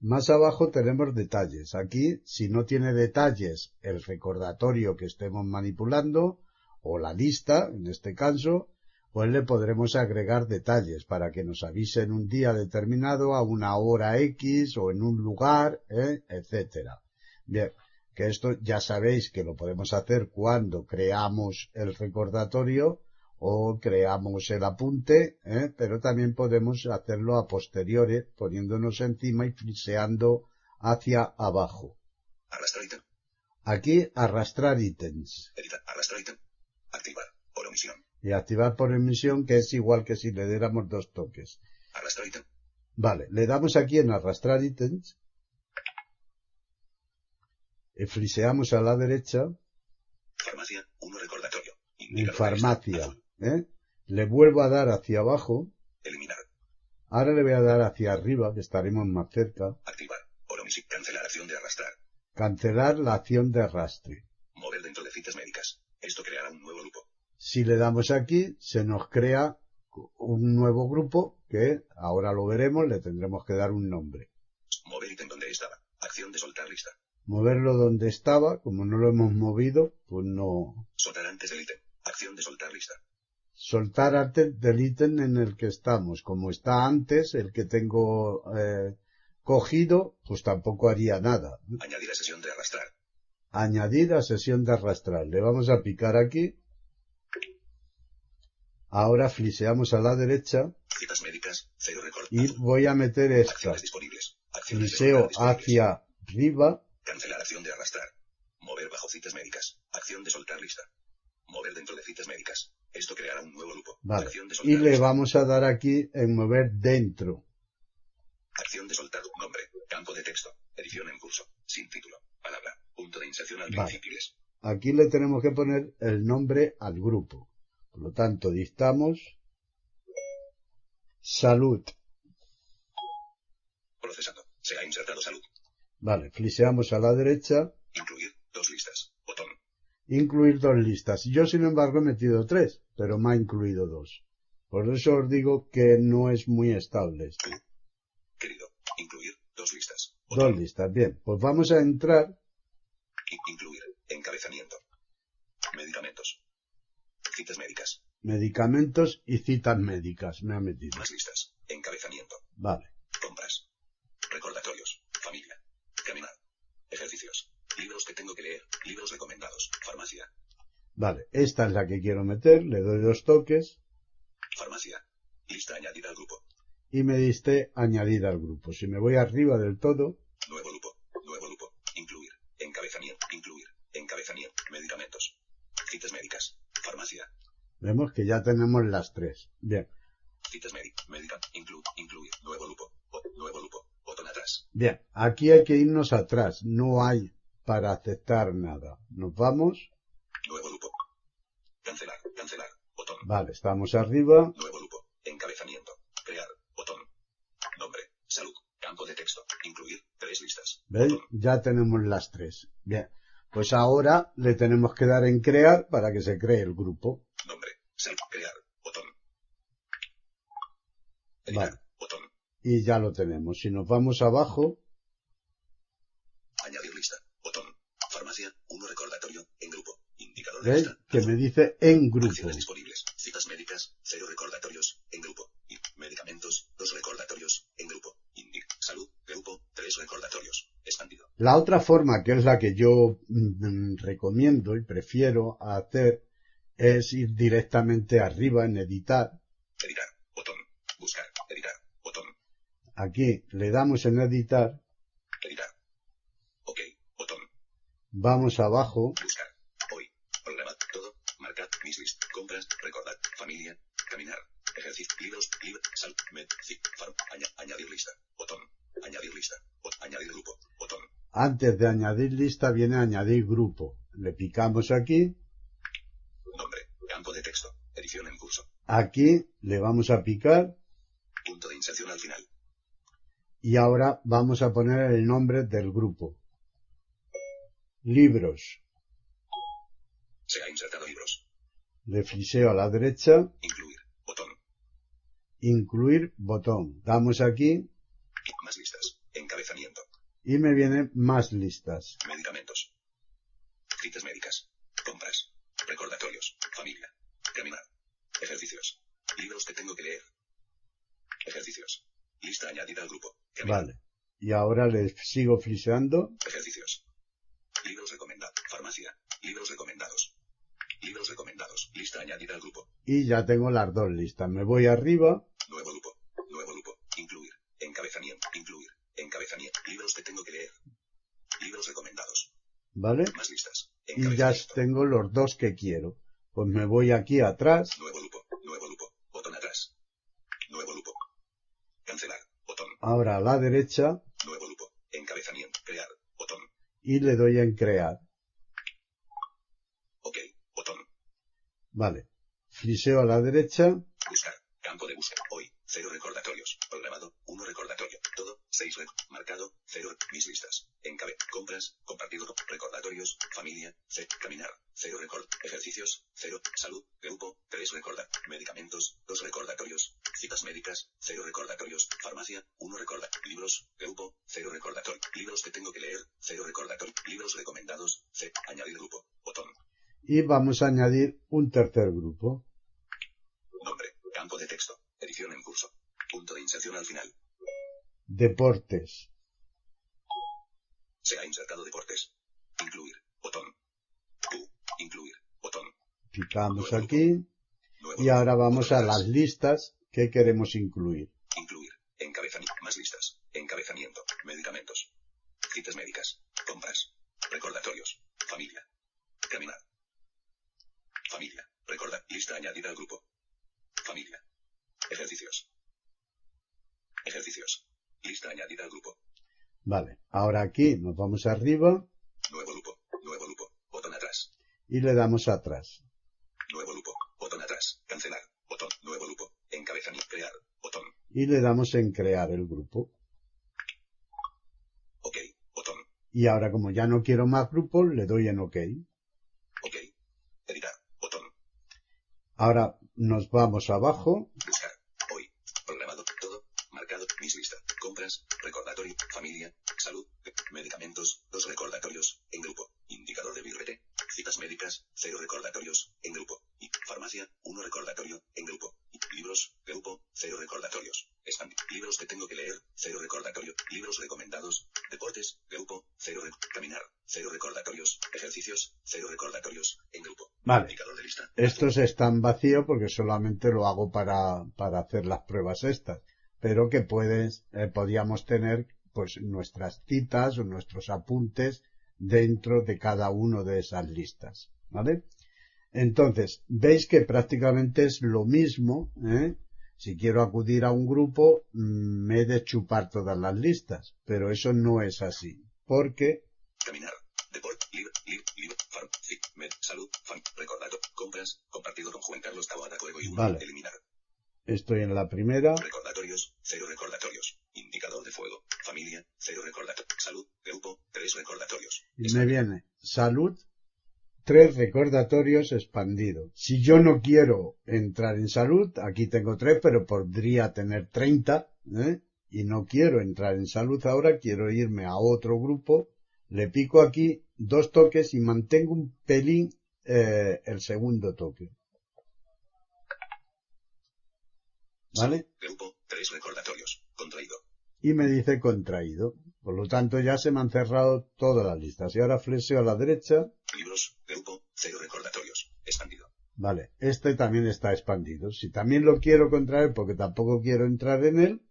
Más abajo tenemos detalles. Aquí, si no tiene detalles el recordatorio que estemos manipulando, o la lista, en este caso, pues le podremos agregar detalles para que nos avisen un día determinado a una hora X o en un lugar, ¿eh? etcétera. Bien, que esto ya sabéis que lo podemos hacer cuando creamos el recordatorio o creamos el apunte, ¿eh? pero también podemos hacerlo a posteriores poniéndonos encima y friseando hacia abajo. Arrastrar ítem. Aquí arrastrar ítems Editar. Arrastrar ítem. Activar. Por omisión. Y activar por emisión que es igual que si le diéramos dos toques. Arrastrar ítem. Vale, le damos aquí en arrastrar ítems y friseamos a la derecha Farmacia. Uno recordatorio. en farmacia. ¿eh? Le vuelvo a dar hacia abajo, Eliminar. ahora le voy a dar hacia arriba, que estaremos más cerca, Activar. Cancelar acción de arrastrar. cancelar la acción de arrastre. Mover dentro de citas médicas. Esto creará un nuevo grupo. Si le damos aquí, se nos crea un nuevo grupo que ahora lo veremos, le tendremos que dar un nombre. Mover ítem donde estaba. Acción de soltar lista. Moverlo donde estaba, como no lo hemos movido, pues no. Soltar antes del ítem. Acción de soltar lista. Soltar antes del ítem en el que estamos. Como está antes, el que tengo eh, cogido, pues tampoco haría nada. Añadir a sesión de arrastrar. Añadir a sesión de arrastrar. Le vamos a picar aquí. Ahora fliseamos a la derecha Citas médicas. Cero record. y voy a meter esta. Fliseo hacia arriba Cancelar acción de arrastrar. Mover bajo citas médicas. Acción de soltar lista. Mover dentro de citas médicas. Esto creará un nuevo grupo. Vale. Acción de Y le lista. vamos a dar aquí en mover dentro. Acción de soltar nombre. Campo de texto. Edición en curso. Sin título. Palabra. Punto de inserción al Vale. Aquí le tenemos que poner el nombre al grupo. Por lo tanto, dictamos salud. Procesando. Se ha insertado salud. Vale, fliseamos a la derecha, Incluir. Dos listas. Botón. incluir dos listas. Yo, sin embargo, he metido tres, pero me ha incluido dos. Por eso os digo que no es muy estable esto. Querido. Incluir. Dos listas. Dos listas. Bien, pues vamos a entrar. In- incluir. Encabezamiento. Medicamentos. Citas médicas. Medicamentos y citas médicas. Me ha metido. Más listas. Encabezamiento. Vale. Compras. Recordatorios. Familia. Caminar. Ejercicios. Libros que tengo que leer. Libros recomendados. Farmacia. Vale, esta es la que quiero meter. Le doy dos toques Farmacia. Lista añadida al grupo. y me diste añadir al grupo. Si me voy arriba del todo, Nuevo grupo. Nuevo grupo. Incluir. Encabezamiento. Vemos que ya tenemos las tres. Bien. Citas. Médica. Incluir. Incluir. Nuevo grupo. O- nuevo grupo. Botón atrás. Bien. Aquí hay que irnos atrás. No hay para aceptar nada. Nos vamos. Nuevo grupo. Cancelar. Cancelar. Botón. Vale, estamos arriba. Nuevo grupo. Encabezamiento. Crear. Botón. Nombre. Salud. Campo de texto. Incluir. Tres listas. ¿Veis? Botón. Ya tenemos las tres. Bien. Pues ahora le tenemos que dar en crear para que se cree el grupo. Nombre. Salud. Crear. Botón. Editar. Vale. Botón. Y ya lo tenemos. Si nos vamos abajo, Añadir lista. Botón. Farmacia. Uno recordatorio. En grupo. Indicador de lista. Que me dice en grupo. Acciones disponibles. Citas médicas. Cero recordatorios. En grupo. Y medicamentos. Dos recordatorios. En grupo. Indic. Salud. Grupo. Tres recordatorios. Expandido. La otra forma, que es la que yo mm, recomiendo y prefiero hacer, es ir directamente arriba en. Editar. Botón. Buscar. Editar. Botón. Aquí le damos en editar, Editar. Ok. Botón. vamos abajo, Buscar. Hoy. Programa. Todo. Marcar. Mis list. Compras. Recordar. Familia. Caminar. Ejercicio. Libros. Libro. Sal. Med. Zip. Farm. Aña- añadir lista. Botón. Añadir lista. Añadir grupo. Botón. antes de añadir lista viene añadir grupo. Le picamos aquí, Nombre. Campo de texto. Edición en curso. aquí le vamos a picar Punto de inserción al final. Y ahora vamos a poner el nombre del grupo. Libros. Se ha insertado libros. Le friseo a la derecha, Incluir. Botón. incluir botón. Damos aquí Más listas. Encabezamiento. y me vienen más listas. Medicamentos. Citas médicas. Compras. Recordatorios. Familia. Caminar. Ejercicios. Libros que tengo que leer. Ejercicios. Lista añadida al grupo. Caminar. Vale. Y ahora le sigo friseando. Ejercicios. Libros recomendados. Farmacia. Libros recomendados. Libros recomendados. Lista añadida al grupo. Y ya tengo las dos listas. Me voy arriba. Nuevo grupo. Nuevo grupo. Incluir. Encabezamiento. Incluir. Encabezamiento. Libros que tengo que leer. Libros recomendados. ¿Vale? Más listas. Y ya tengo los dos que quiero. Pues me voy aquí atrás. Nuevo grupo. Botón atrás. Nuevo grupo. Cancelar. Botón. Ahora a la derecha. Nuevo grupo. Encabezamiento. Crear. Botón. Y le doy en crear. Ok. Botón. Vale. Friseo a la derecha. Buscar. Campo de búsqueda. Hoy. Cero recordatorios. Programado. Uno recordatorio. Todo. Seis rec. Marcado. Cero. Mis listas. Encabe. Compras. Compartido. Recordatorios. Familia. C. Caminar. Cero record. Ejercicios. Cero. Salud. Grupo. Tres recorda. Medicamentos. Dos recordatorios. Citas médicas. Cero recordatorios. Farmacia. Uno recorda. Libros. Grupo. Cero recordatorio. Libros que tengo que leer. Cero recordatorio. Libros recomendados. C. Añadir grupo. Botón. Y vamos a añadir un tercer grupo. Nombre. Campo de texto. Edición en curso. Punto de inserción al final. Deportes. Se ha insertado deportes. Incluir. Botón. Q. Incluir. Botón. Picamos aquí. Nuevo. Y ahora vamos a las listas que queremos incluir. Incluir. Encabezamiento. Más listas. Encabezamiento. Medicamentos. Citas médicas. Compras. Recordatorios. Familia. Caminar. Familia. Recorda. Lista añadida al grupo. Familia. Ejercicios. Ejercicios. Lista añadida al grupo. Vale. Ahora aquí nos vamos arriba Nuevo grupo. Nuevo grupo. Botón atrás. y le damos atrás. Nuevo grupo. Botón atrás. Cancelar. Botón. Nuevo grupo. Encabezamiento. Crear. Botón. Y le damos en crear el grupo. Ok. Botón. Y ahora como ya no quiero más grupos, le doy en OK. Ok. Editar. Botón. Ahora nos vamos abajo. Buscar. Hoy. Programado. Todo. Marcado. Mis lista. Compras. Recordatorio. Familia. Salud. Medicamentos. Dos recordatorios. En grupo. Indicador de birrete. Citas médicas. Cero recordatorios. En grupo. Y farmacia. Uno recordatorio. En grupo. Y libros. Grupo. Cero recordatorios. Expandir. Libros que tengo que leer. Cero recordatorio. Libros recomendados. Deportes. Grupo. Cero. rec- caminar. Cero recordatorios. Ejercicios. Cero recordatorios. En grupo. Vale. Indicador de lista. Estos están vacíos porque solamente lo hago para, para hacer las pruebas estas. Pero que puedes, eh, tener pues nuestras citas o nuestros apuntes dentro de cada uno de esas listas. ¿Vale? Entonces, veis que prácticamente es lo mismo, ¿eh? Si quiero acudir a un grupo, mm, me he de chupar todas las listas, pero eso no es así, porque. Deporte. Libre. Libre. Libre. Farm. Fit. Med. Salud. Fan. Recordado. Compras. Compartido con Juan Carlos Taboada Coego y uno. Vale. Eliminar. estoy en la primera, Recordatorios. Cero recordatorios. Indicador de fuego. Familia. Cero recordatorios. Salud. Grupo. Tres recordatorios. y me viene salud, tres recordatorios expandido. Si yo no quiero entrar en salud, aquí tengo tres, pero podría tener 30, ¿eh? y no quiero entrar en salud ahora, quiero irme a otro grupo, le pico aquí dos toques y mantengo un pelín eh, el segundo toque. ¿Vale? Grupo. Tres recordatorios. Contraído. Y me dice contraído. Por lo tanto, ya se me han cerrado todas las listas. Y ahora flexeo a la derecha. Libros. Grupo. Cero recordatorios. Expandido. Vale, este también está expandido. Si también lo quiero contraer porque tampoco quiero entrar en él,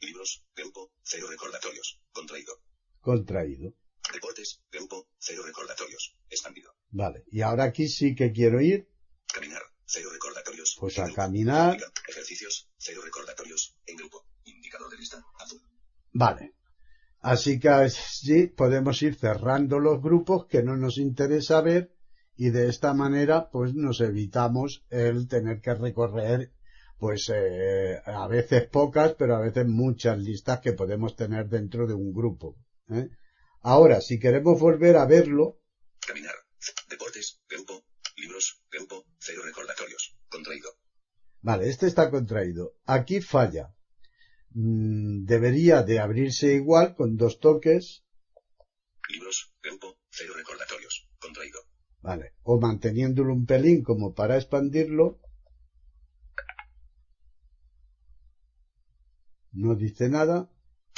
Libros. Grupo. Cero recordatorios. Contraído. contraído. Deportes. Grupo. Cero recordatorios. Expandido. Vale, y ahora aquí sí que quiero ir, Caminar. Cero recordatorios. pues a caminar. Ejercicios. Cero recordatorios. En grupo. Indicador de lista. Azul. Vale. Así que así podemos ir cerrando los grupos que no nos interesa ver y de esta manera pues nos evitamos el tener que recorrer pues eh, a veces pocas pero a veces muchas listas que podemos tener dentro de un grupo. ¿eh? Ahora, si queremos volver a verlo, Caminar. Deportes. Grupo. Libros. Grupo. Cero recordatorios. Contraído. vale, este está contraído. Aquí falla. Mm, debería de abrirse igual con dos toques Libros. Grupo. Cero recordatorios. Contraído. Vale. O manteniéndolo un pelín como para expandirlo. No dice nada.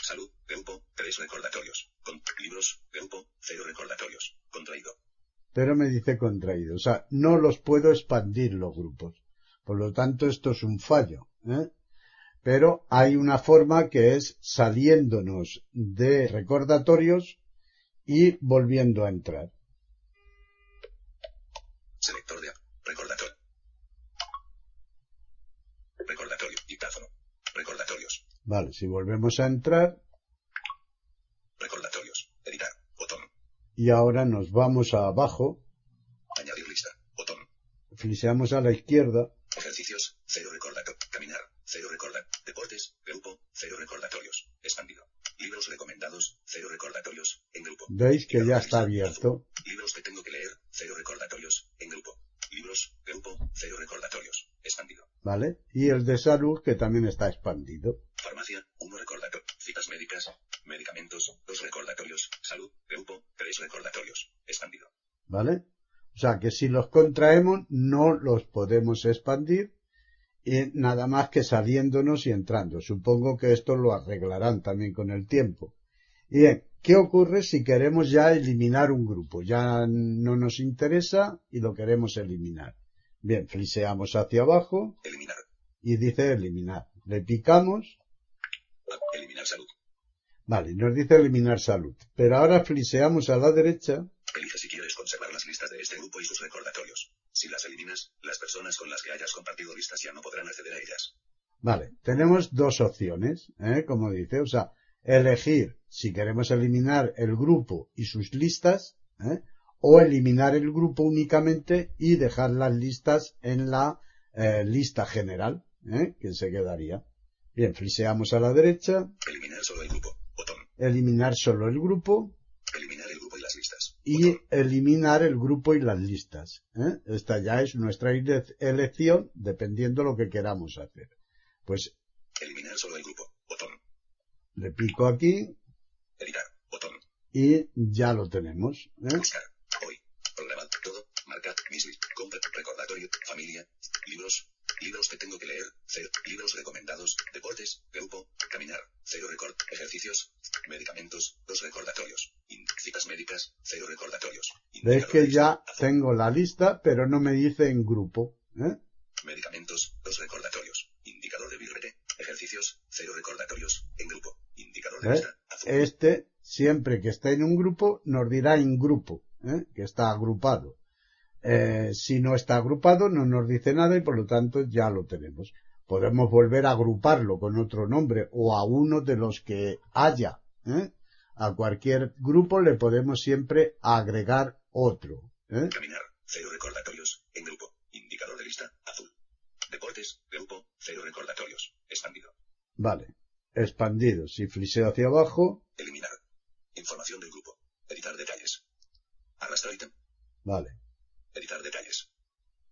Salud. Grupo. Tres recordatorios. Con libros. Grupo. Cero recordatorios. Contraído. Pero me dice contraído. O sea, no los puedo expandir los grupos. Por lo tanto, esto es un fallo. ¿eh? Pero hay una forma que es saliéndonos de recordatorios y volviendo a entrar. Selector de recordatorio. Recordatorio. Dictáfono. Recordatorios. Vale, si volvemos a entrar Recordatorios. Editar. Botón. Y ahora nos vamos a abajo, Añadir lista. Botón. fliseamos a la izquierda Ejercicios. Cero recordatorio. Caminar. Cero recordar. Deportes. Grupo. Cero recordatorios. Expandido. Libros recomendados. Cero recordatorios. En grupo. Veis que ya está abierto. Libros que tengo que leer. Cero recordatorios. En grupo. Libros. Grupo. Cero recordatorios. Expandido. ¿Vale? Y el de salud que también está expandido. Farmacia. Uno recordatorio. Citas médicas. Medicamentos. Dos recordatorios. Salud. Grupo. Tres recordatorios. Expandido. ¿Vale? O sea que si los contraemos no los podemos expandir y nada más que saliéndonos y entrando. Supongo que esto lo arreglarán también con el tiempo. Bien, ¿qué ocurre si queremos ya eliminar un grupo? Ya no nos interesa y lo queremos eliminar. Bien, fliseamos hacia abajo Eliminar. y dice eliminar. Le picamos, Eliminar salud. vale, nos dice eliminar salud. Pero ahora fliseamos a la derecha Elige si quieres conservar las listas de este grupo y sus recordatorios. Si las eliminas, las personas con las que hayas compartido listas ya no podrán acceder a ellas. Vale, tenemos dos opciones, ¿eh? como dice, o sea, elegir si queremos eliminar el grupo y sus listas, ¿eh? o eliminar el grupo únicamente y dejar las listas en la eh, lista general, ¿eh? que se quedaría. Bien, fliseamos a la derecha, Eliminar solo el grupo. Botón. eliminar solo el grupo Eliminar el grupo y las listas. Y eliminar el grupo y las listas. ¿eh? Esta ya es nuestra ele- elección dependiendo lo que queramos hacer. Pues Eliminar solo el grupo. Botón. le pico aquí Editar. Botón. y ya lo tenemos. ¿eh? Buscar. Hoy. Todo. Mis. Recordatorio. Familia. Libros. Libros que tengo que leer. Cero. Libros recomendados. Deportes. Grupo. Caminar. Cero record. Ejercicios. Medicamentos. Dos recordatorios. Citas médicas. Cero recordatorios. Indicador que ya tengo la lista, pero no me dice en grupo. ¿eh? Medicamentos. Dos recordatorios. Indicador de birrete. Ejercicios. Cero recordatorios. En grupo. Indicador de ¿Eh? lista. Azul. Este, siempre que esté en un grupo, nos dirá en grupo. ¿eh? que está agrupado. Eh, si no está agrupado no nos dice nada y por lo tanto ya lo tenemos. Podemos volver a agruparlo con otro nombre o a uno de los que haya. ¿eh? A cualquier grupo le podemos siempre agregar otro. ¿eh? Caminar. Cero recordatorios. En grupo. Indicador de lista. Azul. Deportes. Grupo. Cero recordatorios. Expandido. Vale. Expandido. Si fliseo hacia abajo. Eliminar. Información del grupo. Editar detalles. Arrastrar ítem. Vale. Editar detalles.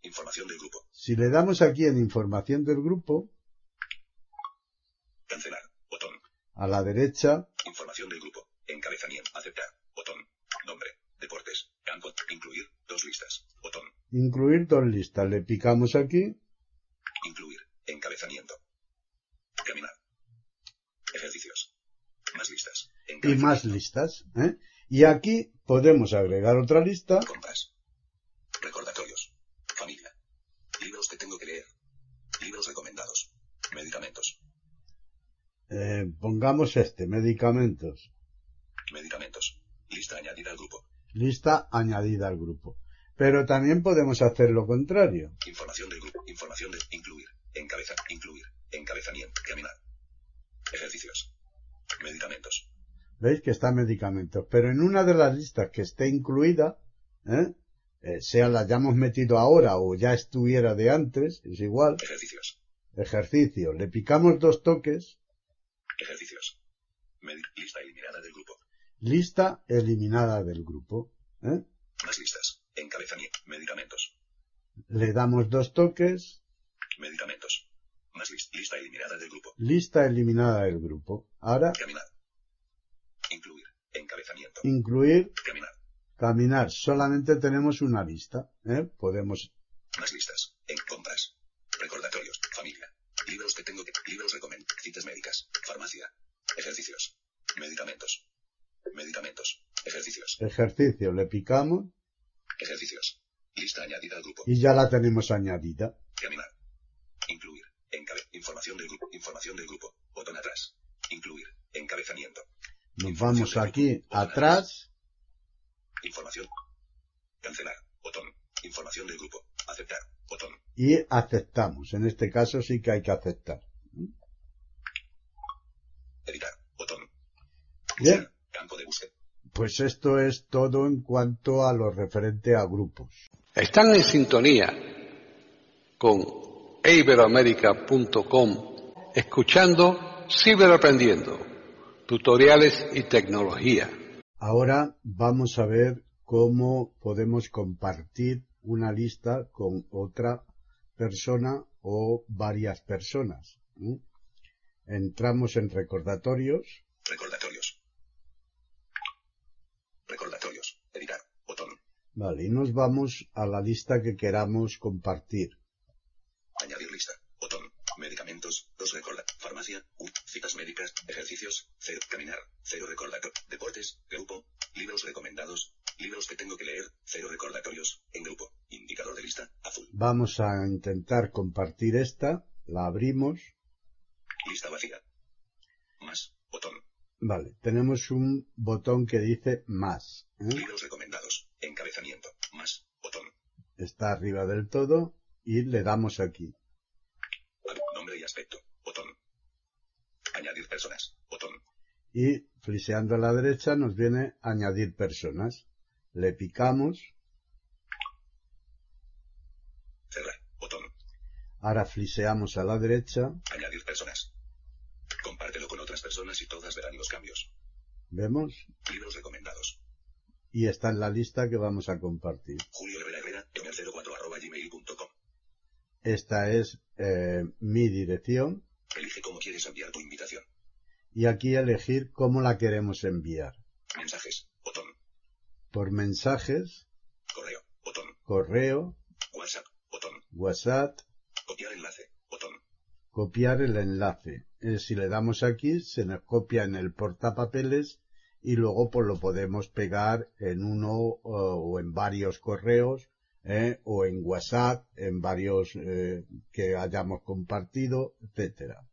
Información del grupo. Si le damos aquí en información del grupo, Cancelar. Botón. a la derecha, Información del grupo. Encabezamiento. Aceptar. Botón. Nombre. Deportes. Campo. Incluir. Dos listas. Botón. incluir dos listas. Le picamos aquí. Incluir. Encabezamiento. Caminar. Ejercicios. Más listas. y más listas. ¿eh? Y aquí podemos agregar otra lista. Recordatorios. Familia. Libros que tengo que leer. Libros recomendados. Medicamentos. Eh, pongamos este, medicamentos. Medicamentos. Lista añadida al grupo. Lista añadida al grupo. Pero también podemos hacer lo contrario. Información del grupo. Información de incluir. Encabeza. Incluir. Encabezamiento. Caminar. Ejercicios. Medicamentos. ¿Veis que está medicamentos? Pero en una de las listas que esté incluida, ¿eh? Eh, sea la hayamos metido ahora o ya estuviera de antes, es igual, Ejercicios. ejercicio. Le picamos dos toques, Ejercicios. Medi- lista eliminada del grupo. Lista eliminada del grupo. ¿eh? Más listas. Encabezamiento. Medicamentos. Le damos dos toques, Medicamentos. Más lis- lista eliminada del grupo. lista eliminada del grupo. Ahora, Caminar. Incluir. Encabezamiento. incluir, Caminar. caminar. Solamente tenemos una lista. ¿eh? Podemos, Más listas. En compras. Recordatorios. Familia. Libros que tengo que. Libros recomiendo. Citas médicas. Farmacia. Ejercicios. Medicamentos. Medicamentos. Ejercicios. Ejercicio, le picamos Ejercicios. Lista añadida al grupo. y ya la tenemos añadida. Caminar. Incluir. Encabe. Información del grupo. Información del grupo. Botón atrás. Incluir. Encabezamiento. Nos vamos aquí atrás, Información. Cancelar. Botón. Información del grupo. Aceptar. Botón. y aceptamos. En este caso sí que hay que aceptar. Editar. Botón. Bien. Buscar. Campo de búsqueda. Pues esto es todo en cuanto a lo referente a grupos. Están en sintonía con iberoamerica.com escuchando Ciberaprendiendo, tutoriales y tecnología. Ahora vamos a ver cómo podemos compartir una lista con otra persona o varias personas. Entramos en Recordatorios. Recordatorios. Editar. Botón. Vale, y nos vamos a la lista que queramos compartir. Añadir lista. Botón. Medicamentos. Dos recorda. Farmacia. U. Citas médicas. Ejercicios. Cero. Caminar. Cero recordatorio. Deportes. Grupo. Libros recomendados. Libros que tengo que leer. Cero recordatorios. En grupo. Indicador de lista. Azul. Vamos a intentar compartir esta, la abrimos, Lista vacía. Más. Botón. vale, tenemos un botón que dice más, ¿eh? Libros recomendados. Encabezamiento. Más. Botón. está arriba del todo y le damos aquí. Nombre y aspecto. Botón. Añadir personas. Botón. y fliseando a la derecha nos viene añadir personas. Le picamos, Cerrar. Botón. ahora fliseamos a la derecha, Añadir personas. Compártelo con otras personas y todas verán los cambios. vemos, Libros recomendados. Y está en la lista que vamos a compartir. Julio Rivera Herrera, emer04 arroba gmail.com. Esta es eh, mi dirección Elige cómo quieres enviar tu invitación. y aquí elegir cómo la queremos enviar. Mensajes. Botón. Por mensajes, Correo. Botón. correo, WhatsApp. Botón. WhatsApp, Copiar enlace. Botón. copiar el enlace. Eh, si le damos aquí, se nos copia en el portapapeles y luego pues lo podemos pegar en uno o, o en varios correos eh, o en WhatsApp, en varios eh, que hayamos compartido, etcétera.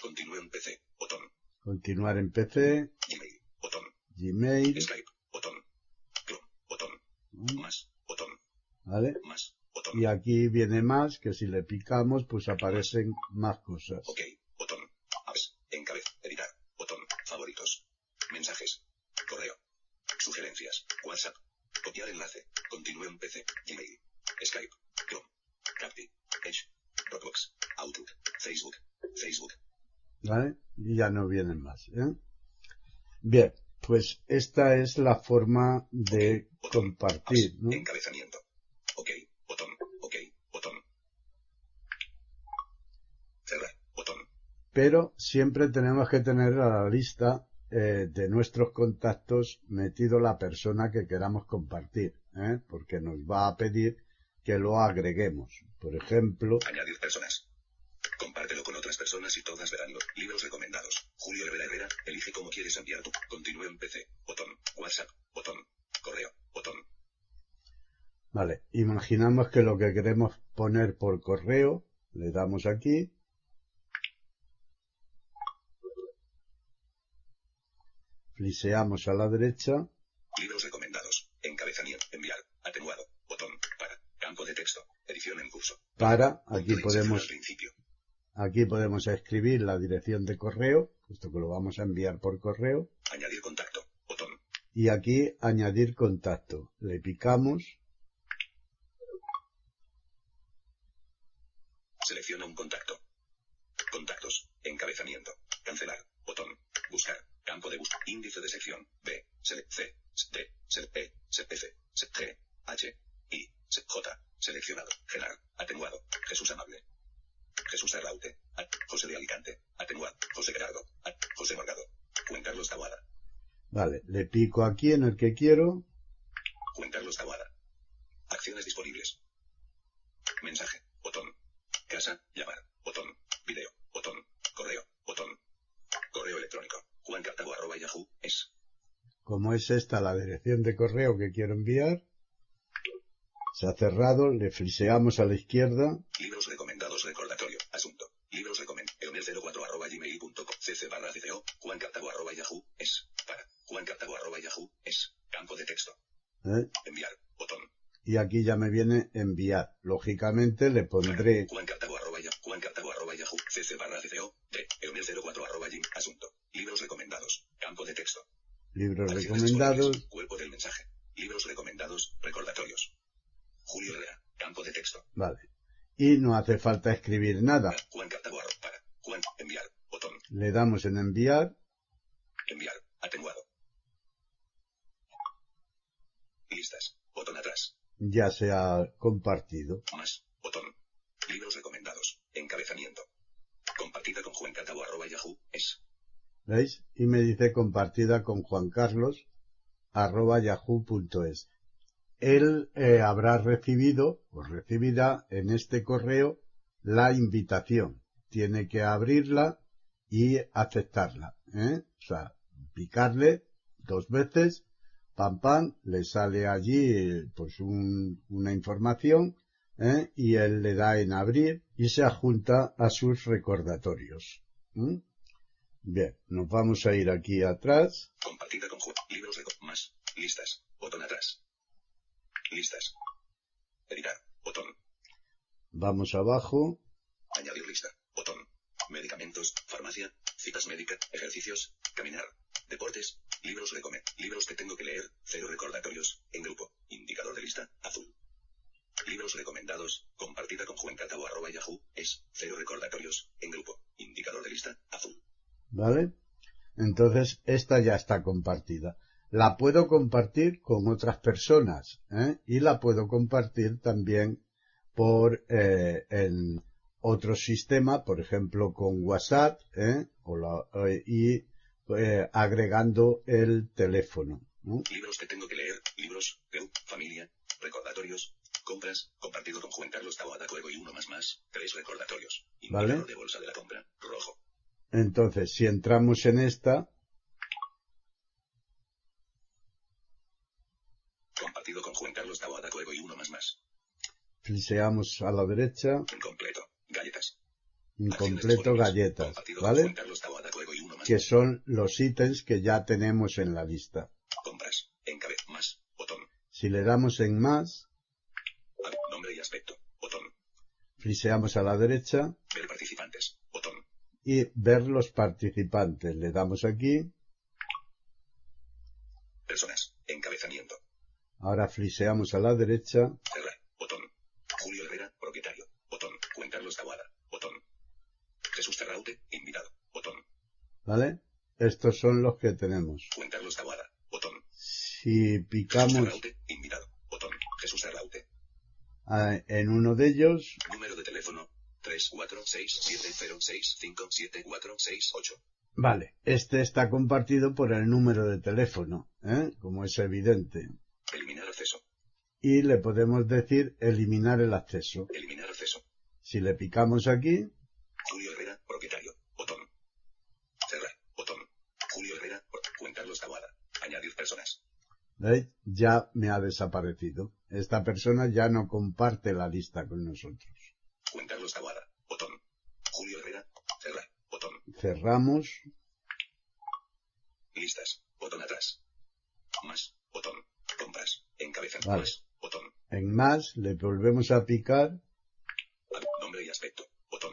Continúe en PC. Botón. Continuar en PC, Gmail. Botón. Gmail, Skype. Botón. Chrome. Botón. Más. Botón. ¿vale? Más. Botón. Y aquí viene más, que si le picamos, pues aparecen más cosas. Ok. Botón. Apps. Encabez. Editar. Botón. Favoritos. Mensajes. Correo. Sugerencias. WhatsApp. Copiar enlace. Continúe en PC. Gmail. Skype. Chrome. Capti. Edge. Dropbox. Outlook. Facebook. Facebook. ¿vale? Y ya no vienen más, ¿eh? Bien, pues esta es la forma de compartir. ¿no? Encabezamiento. Ok. Botón. Ok. Botón. Cerrar. Botón. Pero siempre tenemos que tener a la lista eh, de nuestros contactos metido la persona que queramos compartir, ¿eh? porque nos va a pedir que lo agreguemos. Por ejemplo, Añadir personas. Compártelo con otras personas y todas verán los libros recomendados. Julio Rivera Herrera, elige cómo quieres enviar tu. Continúe en PC. Botón. WhatsApp. Botón. Correo. Botón. vale, imaginamos que lo que queremos poner por correo, le damos aquí, fliseamos a la derecha, Libros recomendados. Encabezamiento. Enviar. Atenuado. Botón. Para. Campo de texto. Edición en curso. Para, aquí podemos. Aquí podemos escribir la dirección de correo, puesto que lo vamos a enviar por correo, Añadir contacto. Botón. y aquí añadir contacto. Le picamos, Selecciona un contacto. Contactos. Encabezamiento. Cancelar. Botón. Buscar. Campo de búsqueda. Índice de sección. B. Sele C. D. Sele E. Se F. Se G. H. I. Se J. Seleccionado. Genar. Atenuado. Jesús Amable. Jesús Arraute. A- José de Alicante. Atenuado. José Gerardo. A- José Morgado. Juan Carlos Taboada. vale, le pico aquí en el que quiero, Juan Carlos Taboada. Acciones disponibles. Mensaje. Botón. Casa. Llamar. Botón. Video. Botón. Correo. Botón. Correo electrónico. Juan Cartago arroba Yahoo. Es. como es esta la dirección de correo que quiero enviar, se ha cerrado, le fliseamos a la izquierda, recomendados recordatorio. Asunto. Libros recomendados. Eomer04 arroba gmail.com. cc barra cco. Juan Cartago arroba Yahoo. Es. Para. Juan Cartago arroba Yahoo. Es. Campo de texto. ¿eh? Enviar. Botón. y aquí ya me viene enviar. Lógicamente le pondré Juan Cartago arroba Yahoo. Juan Cartago arroba Yahoo. cc barra cco. D. Eomer04 arroba gmail. Asunto. Libros recomendados. Campo de texto. libros recomendados. Cuerpo del mensaje. Libros recomendados. Recordatorios. Julio Herrera. Campo de texto. vale. Y no hace falta escribir nada. Juan Cartago arroba para. Juan. Enviar. Botón. Le damos en Enviar. Atenuado. Listas. Botón atrás. Ya se ha compartido. Más. Botón. Libros recomendados. Encabezamiento. Compartida con Juan arroba Yahoo. Es. ¿Veis? Y me dice compartida con Juan Carlos arroba yahoo.es. Él eh, habrá recibido o recibirá en este correo la invitación. Tiene que abrirla y aceptarla. ¿eh? O sea, picarle dos veces, pam pam, le sale allí pues un- una información ¿eh? y él le da en abrir y se adjunta a sus recordatorios. Bien, nos vamos a ir aquí atrás. Compartida con Juan. Libros reco Más. Listas. Botón atrás. Listas. Editar. Botón. Vamos abajo. Añadir lista. Botón. Medicamentos. Farmacia. Citas médicas. Ejercicios. Caminar. Deportes. Libros recome. Libros que tengo que leer. Cero recordatorios. En grupo. Indicador de lista. Azul. Libros recomendados. Compartida con Catabo arroba Yahoo. Es. Cero recordatorios. En grupo. Indicador de lista. Azul. ¿Vale? Entonces, esta ya está compartida. La puedo compartir con otras personas ¿eh? y la puedo compartir también por eh, en otro sistema, por ejemplo con WhatsApp ¿eh? o la- eh, eh, agregando el teléfono. ¿no? Libros que tengo que leer. Libros. Geu, familia. Recordatorios. Compras. Compartido con Juan Carlos Taboada Cuego y uno más más. Tres recordatorios. Vale. De bolsa de la compra. Rojo. Entonces, si entramos en esta, Compartido con Juan Carlos Taboada Cuego y uno más más. fliseamos a la derecha, Incompleto. Galletas. incompleto galletas, ¿vale? Juan Carlos Taboada Que son los ítems que ya tenemos en la lista. Compras. Encabe. Más. Botón. Si le damos en más, Nombre y aspecto. Botón. friseamos a la derecha Ver participantes. Botón. y ver los participantes. Le damos aquí, Personas. Encabezamiento. ahora friseamos a la derecha Cerrar. Botón. Julio Herrera, propietario. Botón. Juan Carlos Taboada. Botón. Jesús Terraute, invitado. Botón. ¿Vale? Estos son los que tenemos. Juan Carlos Taboada. Botón. Si picamos Terraute, invitado. Botón. Jesús Terraute. ah, en uno de ellos, Número de teléfono. 34670657468. vale, este está compartido por el número de teléfono, ¿eh? como es evidente. Eliminar acceso. Y le podemos decir eliminar el acceso. Eliminar acceso. Si le picamos aquí, Julio Herrera, propietario. Botón. Cerrar. Botón. Julio Herrera, pro- Juan Carlos Taboada. Añadir personas. ¿Veis? ya me ha desaparecido. Esta persona ya no comparte la lista con nosotros. Juan Carlos Taboada. Botón. Julio Herrera. Cerrar. Botón. Cerramos, Listas. Botón atrás. Más. Botón. Compras. Encabezan. Vale. Más. Botón. en más, le volvemos a picar Nombre y aspecto. Botón.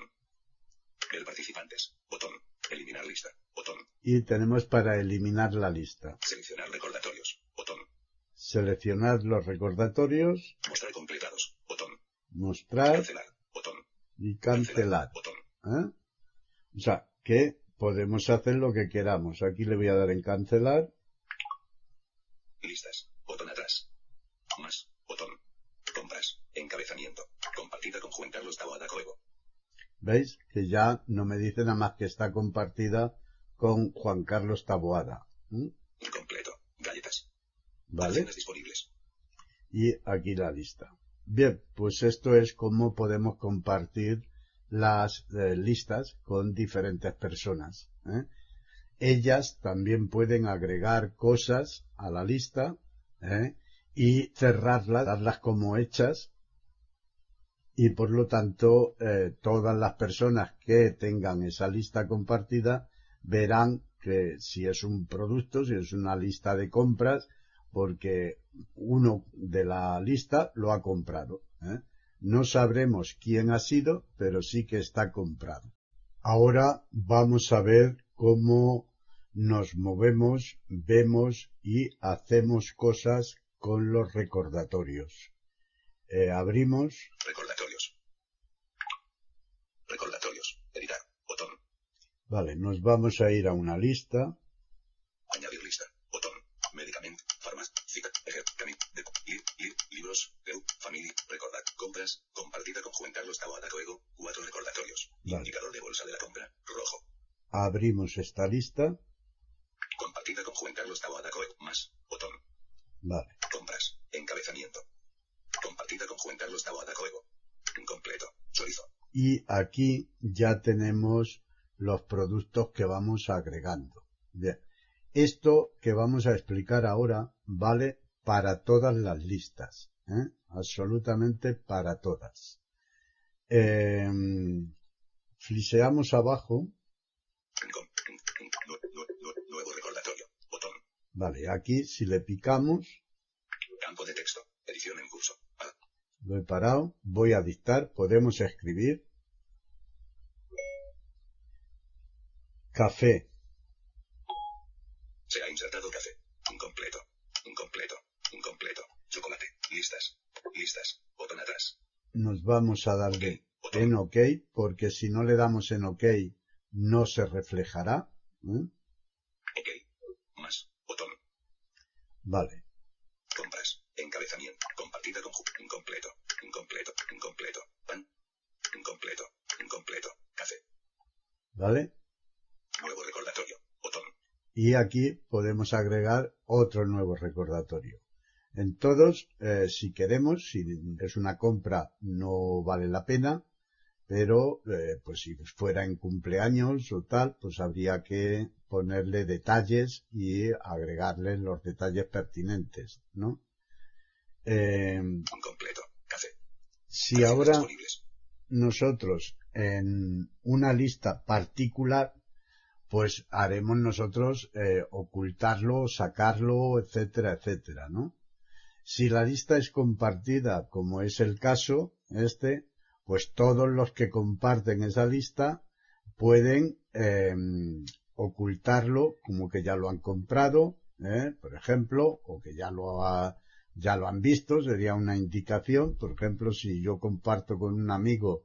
Ver participantes. Botón. Eliminar lista. Botón. y tenemos para eliminar la lista. Botón. Seleccionar los recordatorios, Mostrar completados. Botón. mostrar Cancelar. Botón. y cancelar. Botón. ¿eh? O sea, que podemos hacer lo que queramos. Aquí le voy a dar en cancelar. Listas. Botón atrás. Más. Botón. Compras. Encabezamiento. Compartida con Juan Carlos Taboada Coego. ¿Veis? Que ya no me dice nada más que está compartida con Juan Carlos Taboada. ¿m? ¿Vale? Disponibles. Y aquí la lista. Bien, pues esto es cómo podemos compartir las eh, listas con diferentes personas. ¿eh? Ellas también pueden agregar cosas a la lista ¿eh? y cerrarlas, darlas como hechas y por lo tanto todas las personas que tengan esa lista compartida verán que si es un producto, si es una lista de compras, porque uno de la lista lo ha comprado. ¿eh? No sabremos quién ha sido, pero sí que está comprado. Ahora vamos a ver cómo nos movemos, vemos y hacemos cosas con los recordatorios. Eh, abrimos, Recordatorios. Recordatorios. Editar. Botón. vale, nos vamos a ir a una lista, Añadir lista. Botón. Medicamento. Farmacia. Cita. Ejer. Cami. De. Li. Li. Libros. EU. Familia. Recordar. Compras. Compartida con Juan Carlos Taboada Coego. Cuatro recordatorios. Vale. Indicador de bolsa de la compra. Rojo. abrimos esta lista, Compartida con Juan Carlos Taboada Coego. Más. Botón. vale, Compras. Encabezamiento. Compartida con Juan Carlos Taboada Coego. Incompleto. Chorizo. y aquí ya tenemos los productos que vamos agregando. Bien. Esto que vamos a explicar ahora vale para todas las listas, ¿eh? absolutamente para todas. Eh, fliseamos abajo, nuevo recordatorio. Botón. vale, aquí si le picamos, Campo de texto. Edición en curso. A. lo he parado, voy a dictar, podemos escribir café, Se ha insertado café. Incompleto. Incompleto. Incompleto. Chocolate. Listas. Listas. Botón atrás. Nos vamos a darle Botón. en OK, porque si no le damos en OK no se reflejará. ¿eh? Ok. Más. Botón. Vale, Compras. Encabezamiento. Compartida con Incompleto. Incompleto. Incompleto. Pan. Incompleto. Incompleto. Café. ¿vale? Nuevo recordatorio. Botón. Y aquí podemos agregar otro nuevo recordatorio. En todos, eh, si queremos, si es una compra no vale la pena, pero eh, pues si fuera en cumpleaños o tal, pues habría que ponerle detalles y agregarle los detalles pertinentes, ¿no? Eh, Incompleto. Café. si ahora nosotros en una lista particular, pues haremos nosotros eh, ocultarlo, sacarlo, etcétera, etcétera, ¿no? Si la lista es compartida, como es el caso este, pues todos los que comparten esa lista pueden eh, ocultarlo como que ya lo han comprado, ¿eh? por ejemplo, o que ya lo ha, ya lo han visto, sería una indicación. Por ejemplo, si yo comparto con un amigo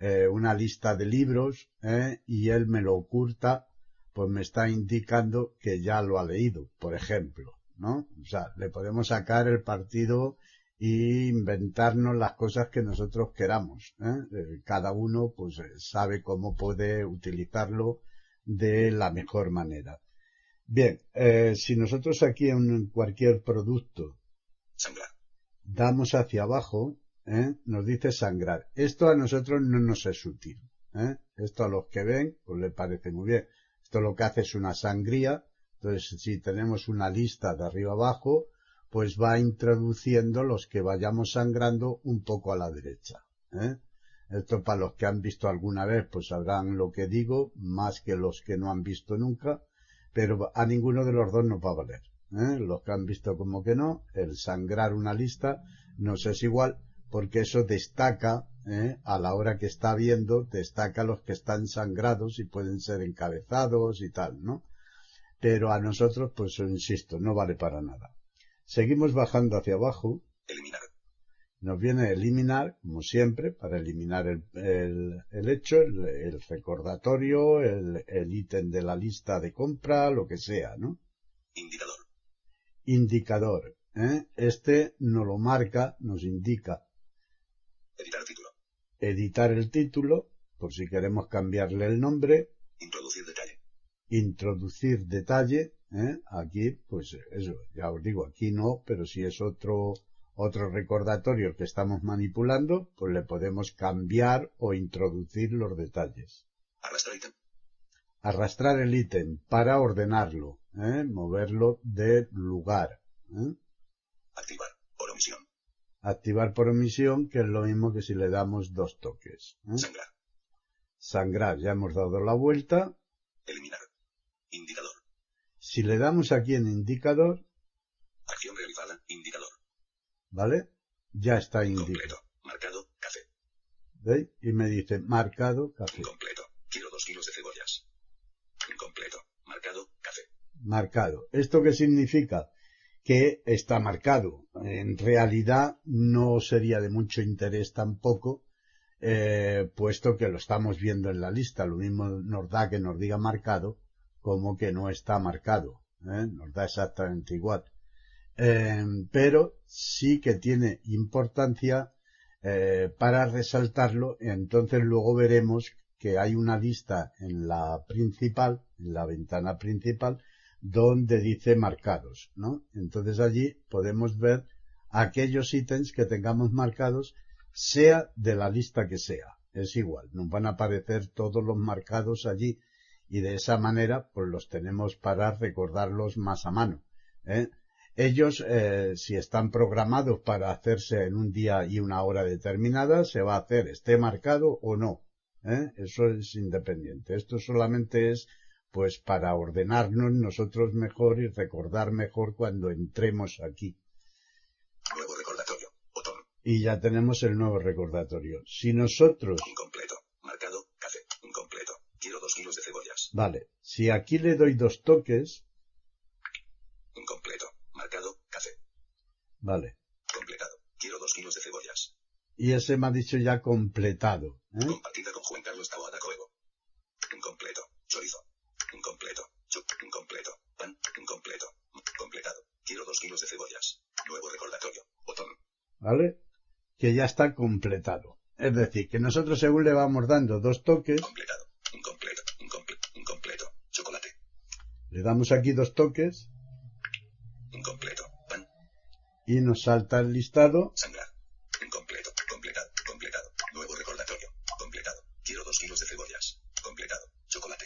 eh, una lista de libros ¿eh? y él me lo oculta, pues me está indicando que ya lo ha leído, por ejemplo, ¿no? O sea, le podemos sacar el partido e inventarnos las cosas que nosotros queramos. ¿eh? Cada uno, pues, sabe cómo puede utilizarlo de la mejor manera. Bien, eh, si nosotros aquí en cualquier producto Sangrar. damos hacia abajo, ¿eh? nos dice sangrar. Esto a nosotros no nos es útil. ¿eh? Esto a los que ven, pues le parece muy bien. Esto lo que hace es una sangría. Entonces, si tenemos una lista de arriba abajo, pues va introduciendo los que vayamos sangrando un poco a la derecha. ¿eh? Esto para los que han visto alguna vez, pues sabrán lo que digo, más que los que no han visto nunca, pero a ninguno de los dos nos va a valer. ¿eh? Los que han visto como que no, el sangrar una lista nos es igual, porque eso destaca, ¿eh? a la hora que está viendo, destaca los que están sangrados y pueden ser encabezados y tal, ¿no? Pero a nosotros, pues insisto, no vale para nada. Seguimos bajando hacia abajo. Eliminar. Nos viene eliminar, como siempre, para eliminar el, el, el hecho, el, el recordatorio, el, el ítem de la lista de compra, lo que sea, ¿no? Indicador. Indicador. ¿eh? Este nos lo marca, nos indica Editar título. editar el título, por si queremos cambiarle el nombre, Introducir. Introducir detalle, ¿eh? aquí, pues eso, ya os digo, aquí no, pero si es otro, otro recordatorio que estamos manipulando, pues le podemos cambiar o introducir los detalles. Arrastrar ítem. Arrastrar el ítem para ordenarlo, ¿eh? moverlo de lugar. ¿eh? Activar. Por omisión. Activar por omisión, que es lo mismo que si le damos dos toques. ¿eh? Sangrar. Sangrar, ya hemos dado la vuelta. Eliminar. Indicador. Si le damos aquí en indicador, Acción realizada. Indicador. ¿vale? Ya está indicado. Completo. Marcado. Café. ¿Veis? Y me dice marcado café. Incompleto. Quiero dos kilos de cebollas. Incompleto. Marcado. Café. Marcado. ¿Esto qué significa? Que está marcado. En realidad no sería de mucho interés tampoco, eh, puesto que lo estamos viendo en la lista. Lo mismo nos da que nos diga marcado como que no está marcado. ¿eh? Nos da exactamente igual. Eh, pero sí que tiene importancia eh, para resaltarlo. Entonces luego veremos que hay una lista en la principal, en la ventana principal, donde dice marcados, ¿no? Entonces allí podemos ver aquellos ítems que tengamos marcados, sea de la lista que sea. Es igual, nos van a aparecer todos los marcados allí y de esa manera pues los tenemos para recordarlos más a mano. ¿eh? Ellos, eh, si están programados para hacerse en un día y una hora determinada, se va a hacer, esté marcado o no. ¿eh? Eso es independiente. Esto solamente es pues para ordenarnos nosotros mejor y recordar mejor cuando entremos aquí. Nuevo recordatorio. Botón. Y ya tenemos el nuevo recordatorio. Si nosotros, Incompleto. Marcado. Café. Incompleto. Quiero dos kilos de cebollas. Vale, si aquí le doy dos toques, Incompleto. Marcado. Café. vale, Completado. Quiero dos kilos de cebollas. y ese me ha dicho ya completado. ¿eh? Compartida con Juan Carlos Taboada Coego. Incompleto. Chorizo. Incompleto. Chup. Incompleto. Pan. Incompleto. Completado. Quiero dos kilos de cebollas. Nuevo recordatorio. Botón. ¿Vale? Que ya está completado. Es decir, que nosotros según le vamos dando dos toques, Completado. Incompleto. Incompleto. Incompleto. Chocolate. Le damos aquí dos toques Incompleto. Pan. y nos salta el listado Sangrar. Incompleto. Completado. Completado. Nuevo recordatorio. Completado. Quiero dos kilos de cebollas. Completado. Chocolate.